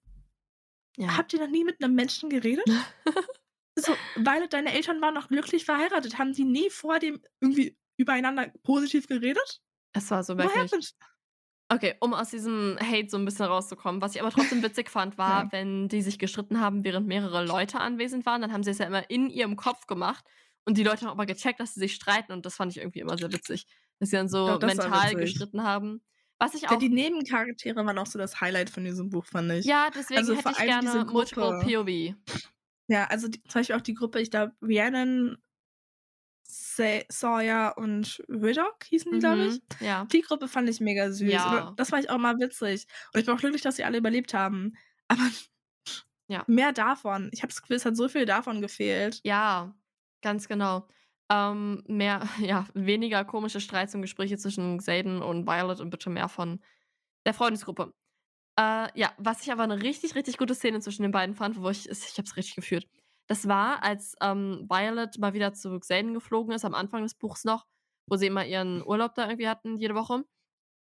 ja. habt ihr noch nie mit einem Menschen geredet? so, weil deine Eltern waren noch glücklich verheiratet. Haben die nie vor dem irgendwie übereinander positiv geredet? Es war so wirklich. Okay, um aus diesem Hate so ein bisschen rauszukommen. Was ich aber trotzdem witzig fand, war, ja. wenn die sich gestritten haben, während mehrere Leute anwesend waren, dann haben sie es ja immer in ihrem Kopf gemacht. Und die Leute haben aber gecheckt, dass sie sich streiten. Und das fand ich irgendwie immer sehr witzig. Dass sie dann so Doch, mental gestritten haben. Was ich auch. Ja, die Nebencharaktere waren auch so das Highlight von diesem Buch, fand ich. Ja, deswegen also hätte ich gerne Multiple POV. Ja, also die, zum Beispiel auch die Gruppe, ich glaube, Rhiannon, Sawyer und Riddock hießen die, mhm, glaube ich. Ja. Die Gruppe fand ich mega süß. Ja. Das fand ich auch mal witzig. Und ich bin auch glücklich, dass sie alle überlebt haben. Aber ja. mehr davon. Ich habe das Gefühl, es hat so viel davon gefehlt. Ja, ganz genau. Ähm, mehr, ja, weniger komische Streits und Gespräche zwischen Xaden und Violet und bitte mehr von der Freundesgruppe. Äh, ja, was ich aber eine richtig, richtig gute Szene zwischen den beiden fand, wo ich, ich habe es richtig gefühlt. Das war, als ähm, Violet mal wieder zu Xaden geflogen ist, am Anfang des Buchs noch, wo sie immer ihren Urlaub da irgendwie hatten, jede Woche.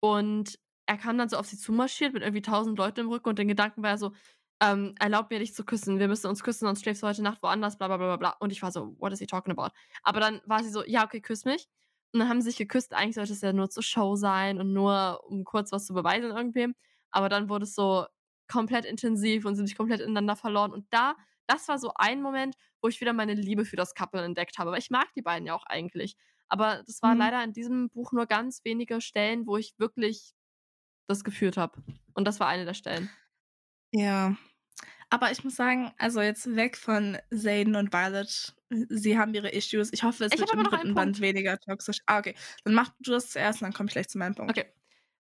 Und er kam dann so auf sie zumarschiert mit irgendwie tausend Leuten im Rücken und den Gedanken war so, ähm, erlaub mir dich zu küssen, wir müssen uns küssen, sonst schläfst du heute Nacht woanders, bla bla bla bla. Und ich war so, what is he talking about? Aber dann war sie so, ja, okay, küss mich. Und dann haben sie sich geküsst. Eigentlich sollte es ja nur zur Show sein und nur, um kurz was zu beweisen irgendwem. Aber dann wurde es so komplett intensiv und sind sich komplett ineinander verloren. Und da, das war so ein Moment, wo ich wieder meine Liebe für das Couple entdeckt habe. Weil ich mag die beiden ja auch eigentlich. Aber das war mhm. leider in diesem Buch nur ganz wenige Stellen, wo ich wirklich das geführt habe. Und das war eine der Stellen. Ja. Aber ich muss sagen, also jetzt weg von Zayden und Violet. Sie haben ihre Issues. Ich hoffe, es ich wird im dritten Band weniger toxisch. Ah, okay. Dann mach du das zuerst und dann komme ich gleich zu meinem Punkt. Okay.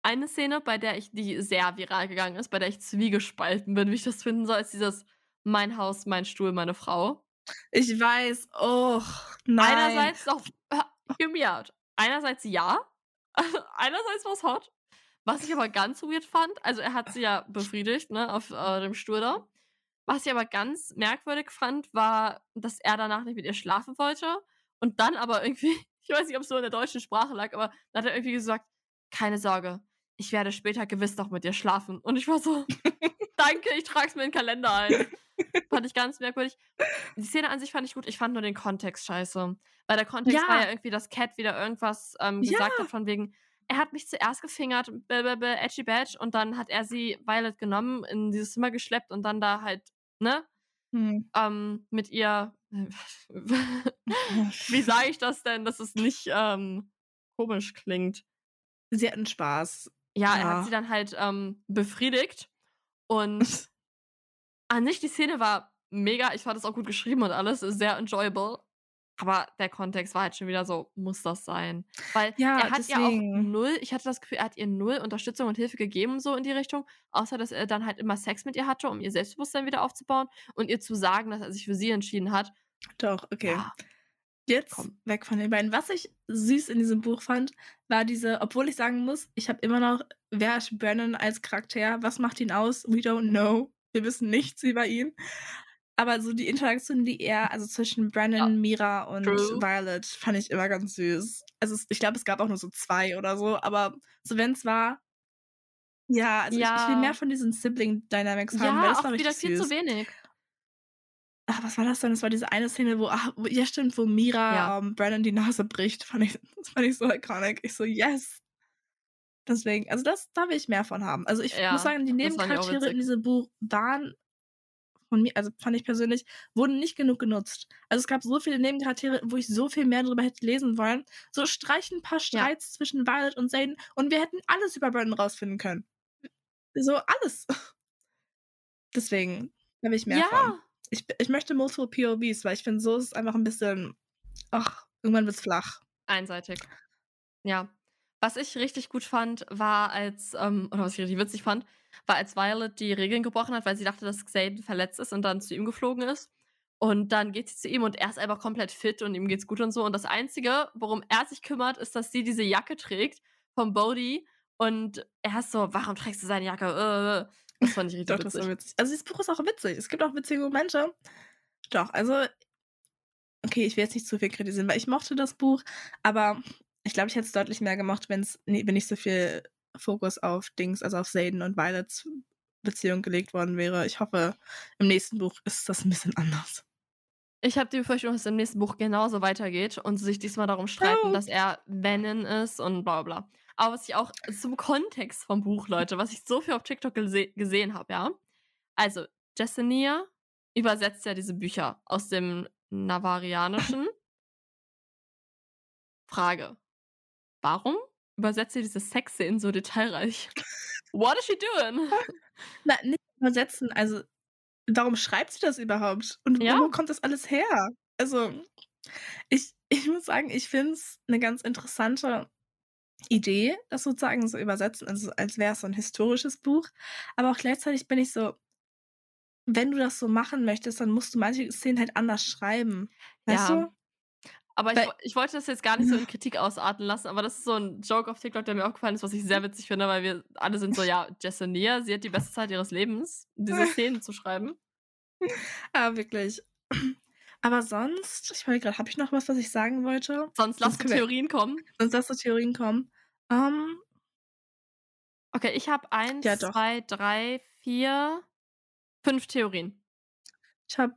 Eine Szene, bei der ich, die sehr viral gegangen ist, bei der ich zwiegespalten bin, wie ich das finden soll, ist dieses Mein Haus, mein Stuhl, meine Frau. Ich weiß, oh, nein. Einerseits doch, hear me out. Einerseits ja, einerseits war es hot. Was ich aber ganz weird fand, also er hat sie ja befriedigt, ne, auf äh, dem Stuhl da. Was ich aber ganz merkwürdig fand, war, dass er danach nicht mit ihr schlafen wollte und dann aber irgendwie, ich weiß nicht, ob es so in der deutschen Sprache lag, aber dann hat er irgendwie gesagt, keine Sorge, ich werde später gewiss noch mit dir schlafen. Und ich war so, danke, ich trage es mir in den Kalender ein. Fand ich ganz merkwürdig. Die Szene an sich fand ich gut, ich fand nur den Kontext scheiße. Weil der Kontext ja. war ja irgendwie, dass Cat wieder irgendwas ähm, gesagt ja. hat von wegen, er hat mich zuerst gefingert, blablabla, edgy badge, und dann hat er sie Violet genommen, in dieses Zimmer geschleppt und dann da halt, ne? Hm. Ähm, mit ihr. Wie sage ich das denn, dass es nicht ähm, komisch klingt? Sie hatten Spaß. Ja, ja, er hat sie dann halt ähm, befriedigt. Und an sich, die Szene war mega. Ich fand es auch gut geschrieben und alles. Sehr enjoyable. Aber der Kontext war halt schon wieder so, muss das sein? Weil ja, er hat deswegen. ihr auch null, ich hatte das Gefühl, er hat ihr null Unterstützung und Hilfe gegeben, so in die Richtung, außer dass er dann halt immer Sex mit ihr hatte, um ihr Selbstbewusstsein wieder aufzubauen und ihr zu sagen, dass er sich für sie entschieden hat. Doch, okay. Ja. Jetzt Komm. weg von den beiden. Was ich süß in diesem Buch fand, war diese, obwohl ich sagen muss, ich habe immer noch, wer ist Brennan als Charakter? Was macht ihn aus? We don't know. Wir wissen nichts über ihn. Aber so die Interaktion, die er, also zwischen Brennan, ja. Mira und True. Violet, fand ich immer ganz süß. Also ich glaube, es gab auch nur so zwei oder so, aber so wenn es war, ja, also ja. Ich, ich, will mehr von diesen Sibling-Dynamics haben, ja, weil das war richtig wieder viel zu wenig. Ach, was war das denn? Das war diese eine Szene, wo, ach, ja stimmt, wo Mira ja. um, Brandon die Nase bricht. Fand ich, das fand ich so iconic. Ich so, yes. Deswegen, also das, da will ich mehr von haben. Also ich ja, muss sagen, die Nebencharaktere in diesem Buch waren von mir, also fand ich persönlich, wurden nicht genug genutzt. Also es gab so viele Nebencharaktere, wo ich so viel mehr darüber hätte lesen wollen. So streichen ein paar Streits ja. zwischen Violet und Zayden und wir hätten alles über Brandon rausfinden können. So alles. Deswegen habe ich mehr ja. von. Ich, ich möchte multiple POVs, weil ich finde, so ist es einfach ein bisschen, ach, irgendwann wird es flach. Einseitig. Ja. Was ich richtig gut fand, war als, ähm, oder was ich richtig witzig fand, war als Violet die Regeln gebrochen hat, weil sie dachte, dass Xaden verletzt ist und dann zu ihm geflogen ist. Und dann geht sie zu ihm und er ist einfach komplett fit und ihm geht's gut und so. Und das Einzige, worum er sich kümmert, ist, dass sie diese Jacke trägt vom Bodhi. Und er ist so, warum trägst du seine Jacke? Äh, das fand ich richtig Doch, witzig. witzig. Also dieses Buch ist auch witzig. Es gibt auch witzige Momente. Doch, also okay, ich will jetzt nicht zu viel kritisieren, weil ich mochte das Buch, aber ich glaube, ich hätte es deutlich mehr gemacht, wenn's, wenn nicht so viel Fokus auf Dings, also auf Zayden und Violets Beziehung gelegt worden wäre. Ich hoffe, im nächsten Buch ist das ein bisschen anders. Ich habe die Befürchtung, dass es im nächsten Buch genauso weitergeht und sie sich diesmal darum streiten, oh. dass er Venom ist und bla bla. Aber was ich auch zum Kontext vom Buch, Leute, was ich so viel auf TikTok gese gesehen habe, ja. Also, Jessenia übersetzt ja diese Bücher aus dem Navarianischen. Frage. Warum übersetzt sie diese Sexszenen so detailreich? What is she doing? Na, nicht übersetzen. Also, warum schreibt sie das überhaupt? Und ja. wo kommt das alles her? Also, ich, ich muss sagen, ich finde es eine ganz interessante Idee, das sozusagen so übersetzen, also als wäre es so ein historisches Buch. Aber auch gleichzeitig bin ich so, wenn du das so machen möchtest, dann musst du manche Szenen halt anders schreiben. Weißt ja. du? Aber ich, ich, wollte das jetzt gar nicht so in Kritik ausarten lassen, aber das ist so ein Joke auf TikTok, der mir aufgefallen ist, was ich sehr witzig finde, weil wir alle sind so, ja, Jessenia, sie hat die beste Zeit ihres Lebens, diese Szenen zu schreiben. Ah, wirklich. Aber sonst, ich wollte gerade, habe ich noch was, was ich sagen wollte? Sonst lass du Theorien kommen. Sonst lass du Theorien kommen. Um, okay, ich habe eins, ja, zwei, drei, vier, fünf Theorien. Ich habe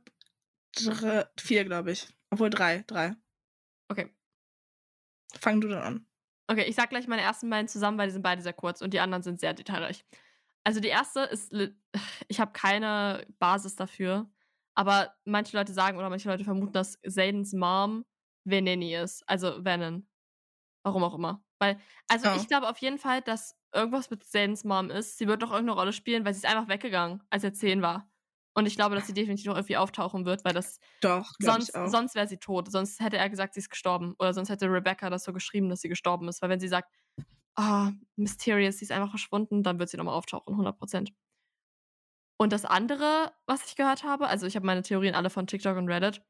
vier, glaube ich. Obwohl drei, drei. Okay. Fang du dann an. Okay, ich sag gleich meine ersten beiden zusammen, weil die sind beide sehr kurz und die anderen sind sehr detailreich. Also die erste ist, ich habe keine Basis dafür, aber manche Leute sagen oder manche Leute vermuten, dass Zaydens Mom Veneni ist, also Venom. Warum auch immer. Weil, also oh. ich glaube auf jeden Fall, dass irgendwas mit Zaydens Mom ist. Sie wird doch irgendeine Rolle spielen, weil sie ist einfach weggegangen, als er zehn war. Und ich glaube, dass sie definitiv noch irgendwie auftauchen wird, weil das. Doch, sonst, sonst wäre sie tot. Sonst hätte er gesagt, sie ist gestorben. Oder sonst hätte Rebecca das so geschrieben, dass sie gestorben ist. Weil wenn sie sagt, oh, Mysterious, sie ist einfach verschwunden, dann wird sie nochmal auftauchen, 100%. Und das andere, was ich gehört habe, also ich habe meine Theorien alle von TikTok und Reddit,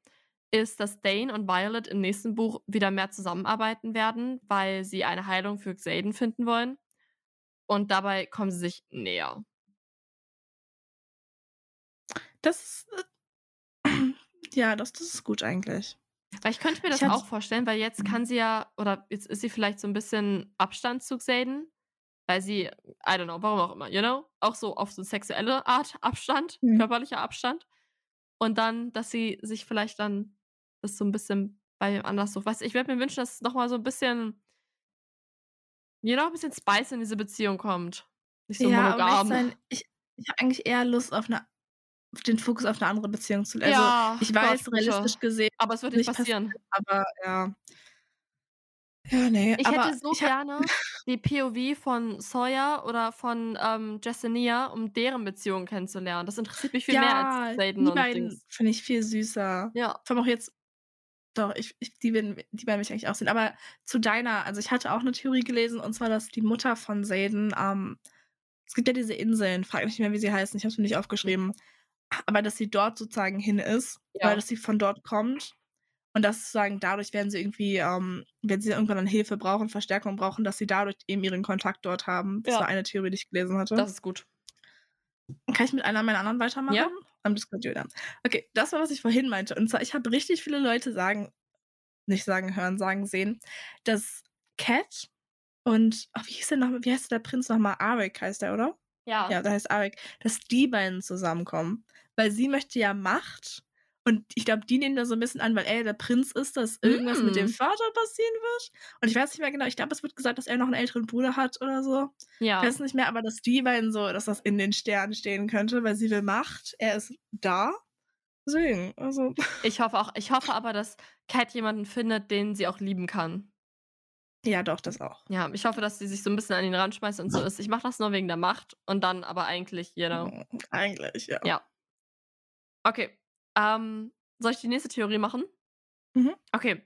ist, dass Dane und Violet im nächsten Buch wieder mehr zusammenarbeiten werden, weil sie eine Heilung für Xaden finden wollen. Und dabei kommen sie sich näher. Das äh, ja, das, das ist gut eigentlich. Weil ich könnte mir das auch vorstellen, weil jetzt kann sie ja, oder jetzt ist sie vielleicht so ein bisschen Abstand zu Xaden, weil sie, I don't know, warum auch immer, you know, auch so auf so sexuelle Art Abstand, mhm. körperlicher Abstand. Und dann, dass sie sich vielleicht dann das so ein bisschen bei wem anders so, was ich werde mir wünschen, dass es nochmal so ein bisschen, you know, ein bisschen Spice in diese Beziehung kommt. Nicht so ja, monogam. Ich, ich habe eigentlich eher Lust auf eine den Fokus auf eine andere Beziehung zu legen. Also, ja, ich weiß, Gott, realistisch gesehen. Aber es wird nicht passieren. Aber ja. Ja, nee. Ich aber hätte so gerne die POV von Sawyer oder von ähm, Jessenia, um deren Beziehung kennenzulernen. Das interessiert mich viel ja, mehr als Zayden und beiden finde ich viel süßer. Ja. Vor allem auch jetzt, doch, ich, ich, die, werden, die werden mich eigentlich auch sehen. Aber zu deiner, also ich hatte auch eine Theorie gelesen, und zwar, dass die Mutter von Zayden, ähm, es gibt ja diese Inseln, frag nicht mehr, wie sie heißen, ich habe es mir nicht aufgeschrieben aber dass sie dort sozusagen hin ist, ja. weil dass sie von dort kommt. Und dass sozusagen dadurch werden sie irgendwie, ähm, wenn sie irgendwann dann Hilfe brauchen, Verstärkung brauchen, dass sie dadurch eben ihren Kontakt dort haben. Das ja. war eine Theorie, die ich gelesen hatte. Das ist gut. Kann ich mit einer meiner anderen weitermachen? Ja. Am Discord Okay, das war, was ich vorhin meinte. Und zwar, ich habe richtig viele Leute sagen, nicht sagen hören, sagen sehen, dass Cat und, oh, wie hieß der noch, wie heißt der Prinz nochmal? Arik heißt der, oder? Ja. Ja, da heißt Arik, dass die beiden zusammenkommen weil sie möchte ja Macht. Und ich glaube, die nehmen da so ein bisschen an, weil er der Prinz ist, dass irgendwas mm. mit dem mm. Vater passieren wird. Und ich weiß nicht mehr genau, ich glaube, es wird gesagt, dass er noch einen älteren Bruder hat oder so. Ja. Ich weiß nicht mehr, aber dass die beiden so, dass das in den Sternen stehen könnte, weil sie will Macht. Er ist da. Deswegen, also. Ich hoffe auch, ich hoffe aber, dass Cat jemanden findet, den sie auch lieben kann. Ja, doch, das auch. Ja, ich hoffe, dass sie sich so ein bisschen an ihn ranschmeißt und so ist. Ich mache das nur wegen der Macht und dann aber eigentlich, you know. Eigentlich, ja. Ja. Okay. Ähm, soll ich die nächste Theorie machen? Mhm. Okay.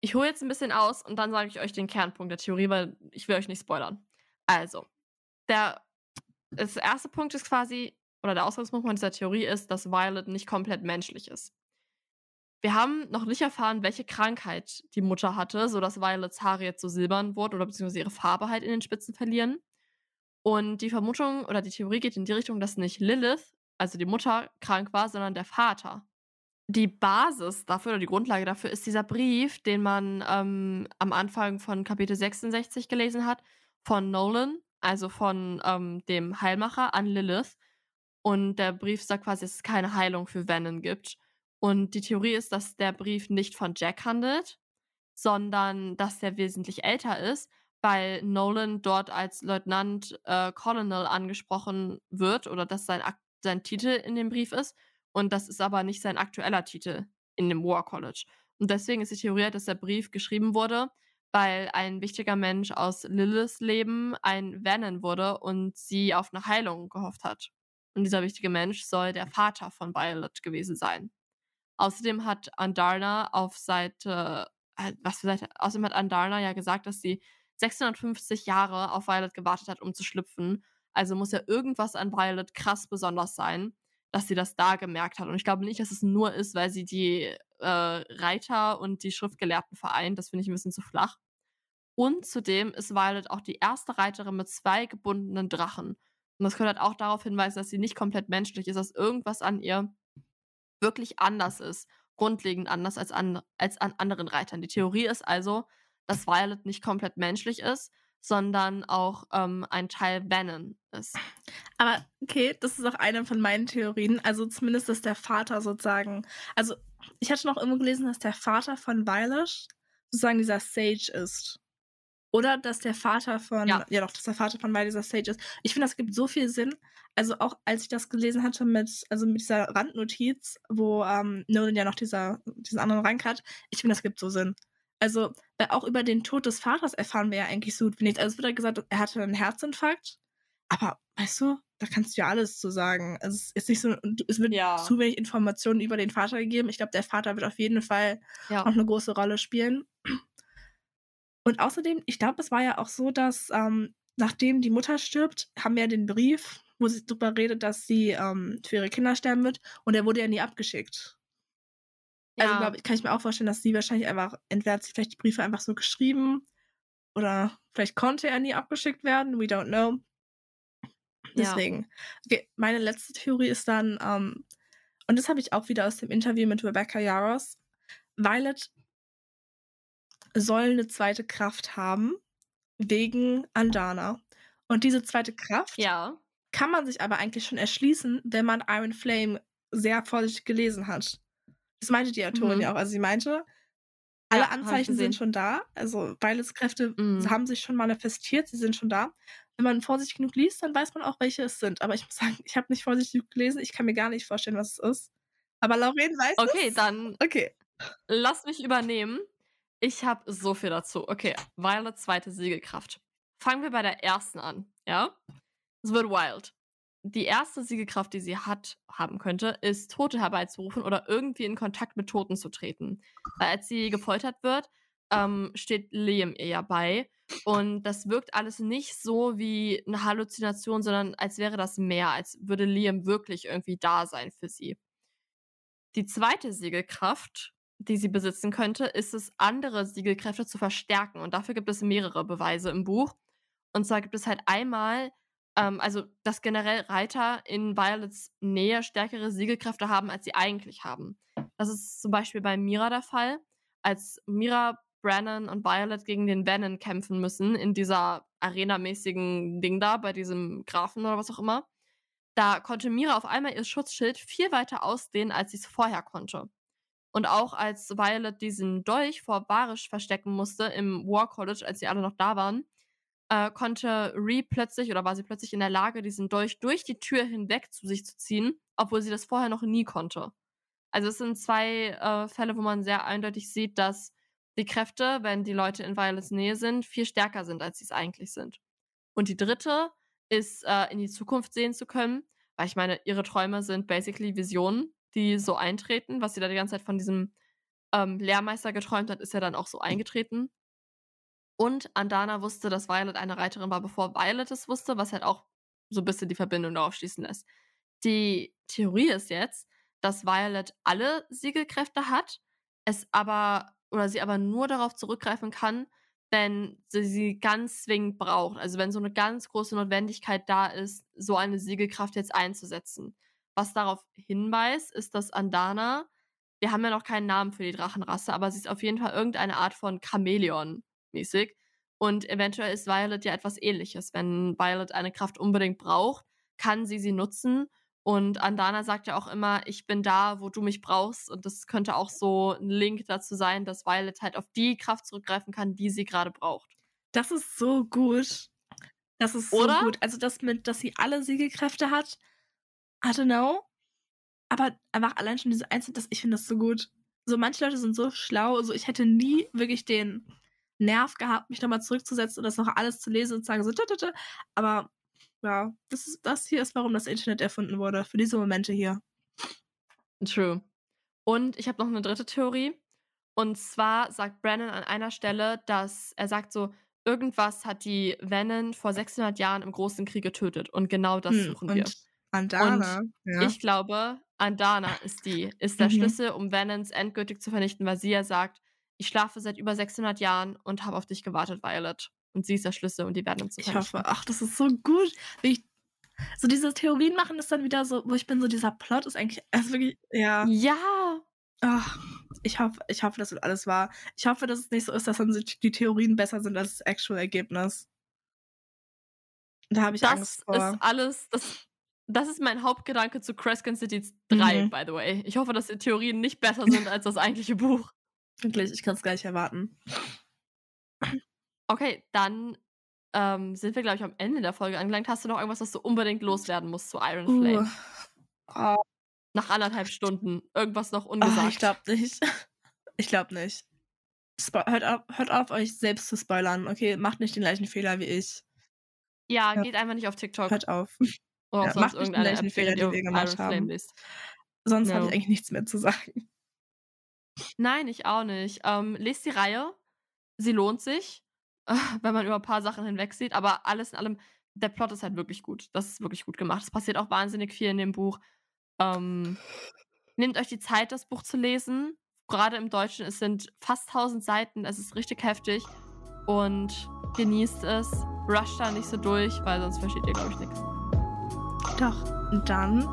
Ich hole jetzt ein bisschen aus und dann sage ich euch den Kernpunkt der Theorie, weil ich will euch nicht spoilern. Also, der das erste Punkt ist quasi, oder der Ausgangspunkt von dieser Theorie ist, dass Violet nicht komplett menschlich ist. Wir haben noch nicht erfahren, welche Krankheit die Mutter hatte, sodass Violets Haare jetzt so silbern wurden oder beziehungsweise ihre Farbe halt in den Spitzen verlieren. Und die Vermutung oder die Theorie geht in die Richtung, dass nicht Lilith also die Mutter krank war, sondern der Vater. Die Basis dafür oder die Grundlage dafür ist dieser Brief, den man ähm, am Anfang von Kapitel 66 gelesen hat, von Nolan, also von ähm, dem Heilmacher an Lilith. Und der Brief sagt quasi, dass es keine Heilung für Venom gibt. Und die Theorie ist, dass der Brief nicht von Jack handelt, sondern dass der wesentlich älter ist, weil Nolan dort als Leutnant äh, Colonel angesprochen wird oder dass sein sein Titel in dem Brief ist. Und das ist aber nicht sein aktueller Titel in dem War College. Und deswegen ist die Theorie, dass der Brief geschrieben wurde, weil ein wichtiger Mensch aus Liliths Leben ein Vernon wurde und sie auf eine Heilung gehofft hat. Und dieser wichtige Mensch soll der Vater von Violet gewesen sein. Außerdem hat Andarna auf Seite, äh, was für Seite, außerdem hat Andarna ja gesagt, dass sie 650 Jahre auf Violet gewartet hat, um zu schlüpfen also muss ja irgendwas an Violet krass besonders sein, dass sie das da gemerkt hat. Und ich glaube nicht, dass es nur ist, weil sie die äh, Reiter und die Schriftgelehrten vereint. Das finde ich ein bisschen zu flach. Und zudem ist Violet auch die erste Reiterin mit zwei gebundenen Drachen. Und das könnte halt auch darauf hinweisen, dass sie nicht komplett menschlich ist, dass irgendwas an ihr wirklich anders ist, grundlegend anders als an, als an anderen Reitern. Die Theorie ist also, dass Violet nicht komplett menschlich ist, sondern auch ähm, ein Teil Bannon ist. Aber okay, das ist auch eine von meinen Theorien. Also zumindest, dass der Vater sozusagen. Also ich hatte noch irgendwo gelesen, dass der Vater von Violet sozusagen dieser Sage ist. Oder dass der Vater von, ja, ja doch, dass der Vater von Violet dieser Sage ist. Ich finde, das gibt so viel Sinn. Also auch als ich das gelesen hatte mit, also mit dieser Randnotiz, wo ähm, Nolan ja noch dieser, diesen anderen Rank hat, ich finde, das gibt so Sinn. Also, weil auch über den Tod des Vaters erfahren wir ja eigentlich so gut wie nichts. Also es wird ja gesagt, er hatte einen Herzinfarkt. Aber, weißt du, da kannst du ja alles zu sagen. Also, es ist nicht so, es wird ja. zu wenig Informationen über den Vater gegeben. Ich glaube, der Vater wird auf jeden Fall ja. auch eine große Rolle spielen. Und außerdem, ich glaube, es war ja auch so, dass ähm, nachdem die Mutter stirbt, haben wir ja den Brief, wo sie darüber redet, dass sie ähm, für ihre Kinder sterben wird. Und der wurde ja nie abgeschickt. Also, ja. glaube ich, kann ich mir auch vorstellen, dass sie wahrscheinlich einfach, entweder hat sie vielleicht die Briefe einfach so geschrieben oder vielleicht konnte er nie abgeschickt werden. We don't know. Deswegen. Ja. Okay, meine letzte Theorie ist dann, ähm, und das habe ich auch wieder aus dem Interview mit Rebecca Yaros. Violet soll eine zweite Kraft haben wegen Andana. Und diese zweite Kraft ja. kann man sich aber eigentlich schon erschließen, wenn man Iron Flame sehr vorsichtig gelesen hat. Das meinte die Autorin mhm. ja auch. Also sie meinte, alle ja, Anzeichen sind schon da. Also Violets Kräfte mhm. haben sich schon manifestiert, sie sind schon da. Wenn man vorsichtig genug liest, dann weiß man auch, welche es sind. Aber ich muss sagen, ich habe nicht vorsichtig genug gelesen. Ich kann mir gar nicht vorstellen, was es ist. Aber Lauren weiß okay, es. Okay, dann okay. lass mich übernehmen. Ich habe so viel dazu. Okay, Violet zweite Siegelkraft. Fangen wir bei der ersten an, ja? Es wird wild die erste Siegelkraft, die sie hat, haben könnte, ist, Tote herbeizurufen oder irgendwie in Kontakt mit Toten zu treten. Weil als sie gefoltert wird, ähm, steht Liam ihr ja bei. Und das wirkt alles nicht so wie eine Halluzination, sondern als wäre das mehr, als würde Liam wirklich irgendwie da sein für sie. Die zweite Siegelkraft, die sie besitzen könnte, ist es, andere Siegelkräfte zu verstärken. Und dafür gibt es mehrere Beweise im Buch. Und zwar gibt es halt einmal ähm, also, dass generell Reiter in Violets Nähe stärkere Siegelkräfte haben, als sie eigentlich haben. Das ist zum Beispiel bei Mira der Fall. Als Mira, Brennan und Violet gegen den Bannon kämpfen müssen, in dieser arenamäßigen Ding da, bei diesem Grafen oder was auch immer, da konnte Mira auf einmal ihr Schutzschild viel weiter ausdehnen, als sie es vorher konnte. Und auch als Violet diesen Dolch vor Barisch verstecken musste im War College, als sie alle noch da waren, äh, konnte Ree plötzlich oder war sie plötzlich in der Lage, diesen Dolch durch die Tür hinweg zu sich zu ziehen, obwohl sie das vorher noch nie konnte. Also es sind zwei äh, Fälle, wo man sehr eindeutig sieht, dass die Kräfte, wenn die Leute in Violets Nähe sind, viel stärker sind, als sie es eigentlich sind. Und die dritte ist, äh, in die Zukunft sehen zu können, weil ich meine, ihre Träume sind basically Visionen, die so eintreten. Was sie da die ganze Zeit von diesem ähm, Lehrmeister geträumt hat, ist ja dann auch so eingetreten. Und Andana wusste, dass Violet eine Reiterin war, bevor Violet es wusste, was halt auch so ein bisschen die Verbindung darauf schließen lässt. Die Theorie ist jetzt, dass Violet alle Siegelkräfte hat, es aber oder sie aber nur darauf zurückgreifen kann, wenn sie sie ganz zwingend braucht. Also wenn so eine ganz große Notwendigkeit da ist, so eine Siegelkraft jetzt einzusetzen. Was darauf hinweist, ist, dass Andana, wir haben ja noch keinen Namen für die Drachenrasse, aber sie ist auf jeden Fall irgendeine Art von Chamäleon mäßig. Und eventuell ist Violet ja etwas ähnliches. Wenn Violet eine Kraft unbedingt braucht, kann sie sie nutzen. Und Andana sagt ja auch immer, ich bin da, wo du mich brauchst. Und das könnte auch so ein Link dazu sein, dass Violet halt auf die Kraft zurückgreifen kann, die sie gerade braucht. Das ist so gut. Das ist so Oder? gut. Also das mit, dass sie alle Siegelkräfte hat, I don't know. Aber einfach allein schon diese Einzelne, ich finde das so gut. So manche Leute sind so schlau. Also ich hätte nie wirklich den Nerv gehabt, mich nochmal zurückzusetzen und das noch alles zu lesen und zu sagen, so, tütütü. aber ja, das, ist, das hier ist, warum das Internet erfunden wurde, für diese Momente hier. True. Und ich habe noch eine dritte Theorie. Und zwar sagt Brennan an einer Stelle, dass er sagt so, irgendwas hat die Vennen vor 600 Jahren im Großen Krieg getötet. Und genau das hm, suchen wir. Andana. Und ja. ich glaube, Andana ist die, ist der mhm. Schlüssel, um Venons endgültig zu vernichten, weil sie ja sagt, ich schlafe seit über 600 Jahren und habe auf dich gewartet, Violet. Und sie ist der Schlüssel und die werden uns Ich hoffe, ach, das ist so gut. Ich, So diese Theorien machen es dann wieder so, wo ich bin, so dieser Plot ist eigentlich, also wirklich, ja. Ja. Ach, ich hoffe, ich hoffe, das wird alles wahr. Ich hoffe, dass es nicht so ist, dass dann die Theorien besser sind als das actual Ergebnis. Da habe ich Das Angst ist vor. alles, das, das ist mein Hauptgedanke zu Crescent City 3, Mhm. by the way. Ich hoffe, dass die Theorien nicht besser sind als das eigentliche Buch. Wirklich, ich kann es gar nicht erwarten. Okay, dann ähm, sind wir, glaube ich, am Ende der Folge angelangt. Hast du noch irgendwas, was du unbedingt loswerden musst zu Iron Uh. Flame? Oh, Nach anderthalb Stunden. Irgendwas noch oh, ungesagt. ich glaube nicht. Ich glaube nicht. Spo hört, auf, hört auf, euch selbst zu spoilern, okay? Macht nicht den gleichen Fehler wie ich. ja, Ja. geht einfach nicht auf TikTok Hört auf. oder ja, macht nicht den gleichen Fehler, den wir gemacht haben. Sonst habe No. ich eigentlich nichts mehr zu sagen. Nein, ich auch nicht. Ähm, lest die Reihe. Sie lohnt sich, wenn man über ein paar Sachen hinwegsieht. Aber alles in allem, der Plot ist halt wirklich gut. Das ist wirklich gut gemacht. Es passiert auch wahnsinnig viel in dem Buch. Ähm, nehmt euch die Zeit, das Buch zu lesen. Gerade im Deutschen, es sind fast 1000 Seiten. Es ist richtig heftig. Und genießt es. Rusht da nicht so durch, weil sonst versteht ihr, glaube ich, nichts. Doch. Und dann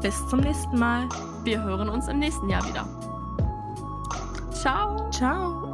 bis zum nächsten Mal. Wir hören uns im nächsten Jahr wieder. Ciao! Ciao.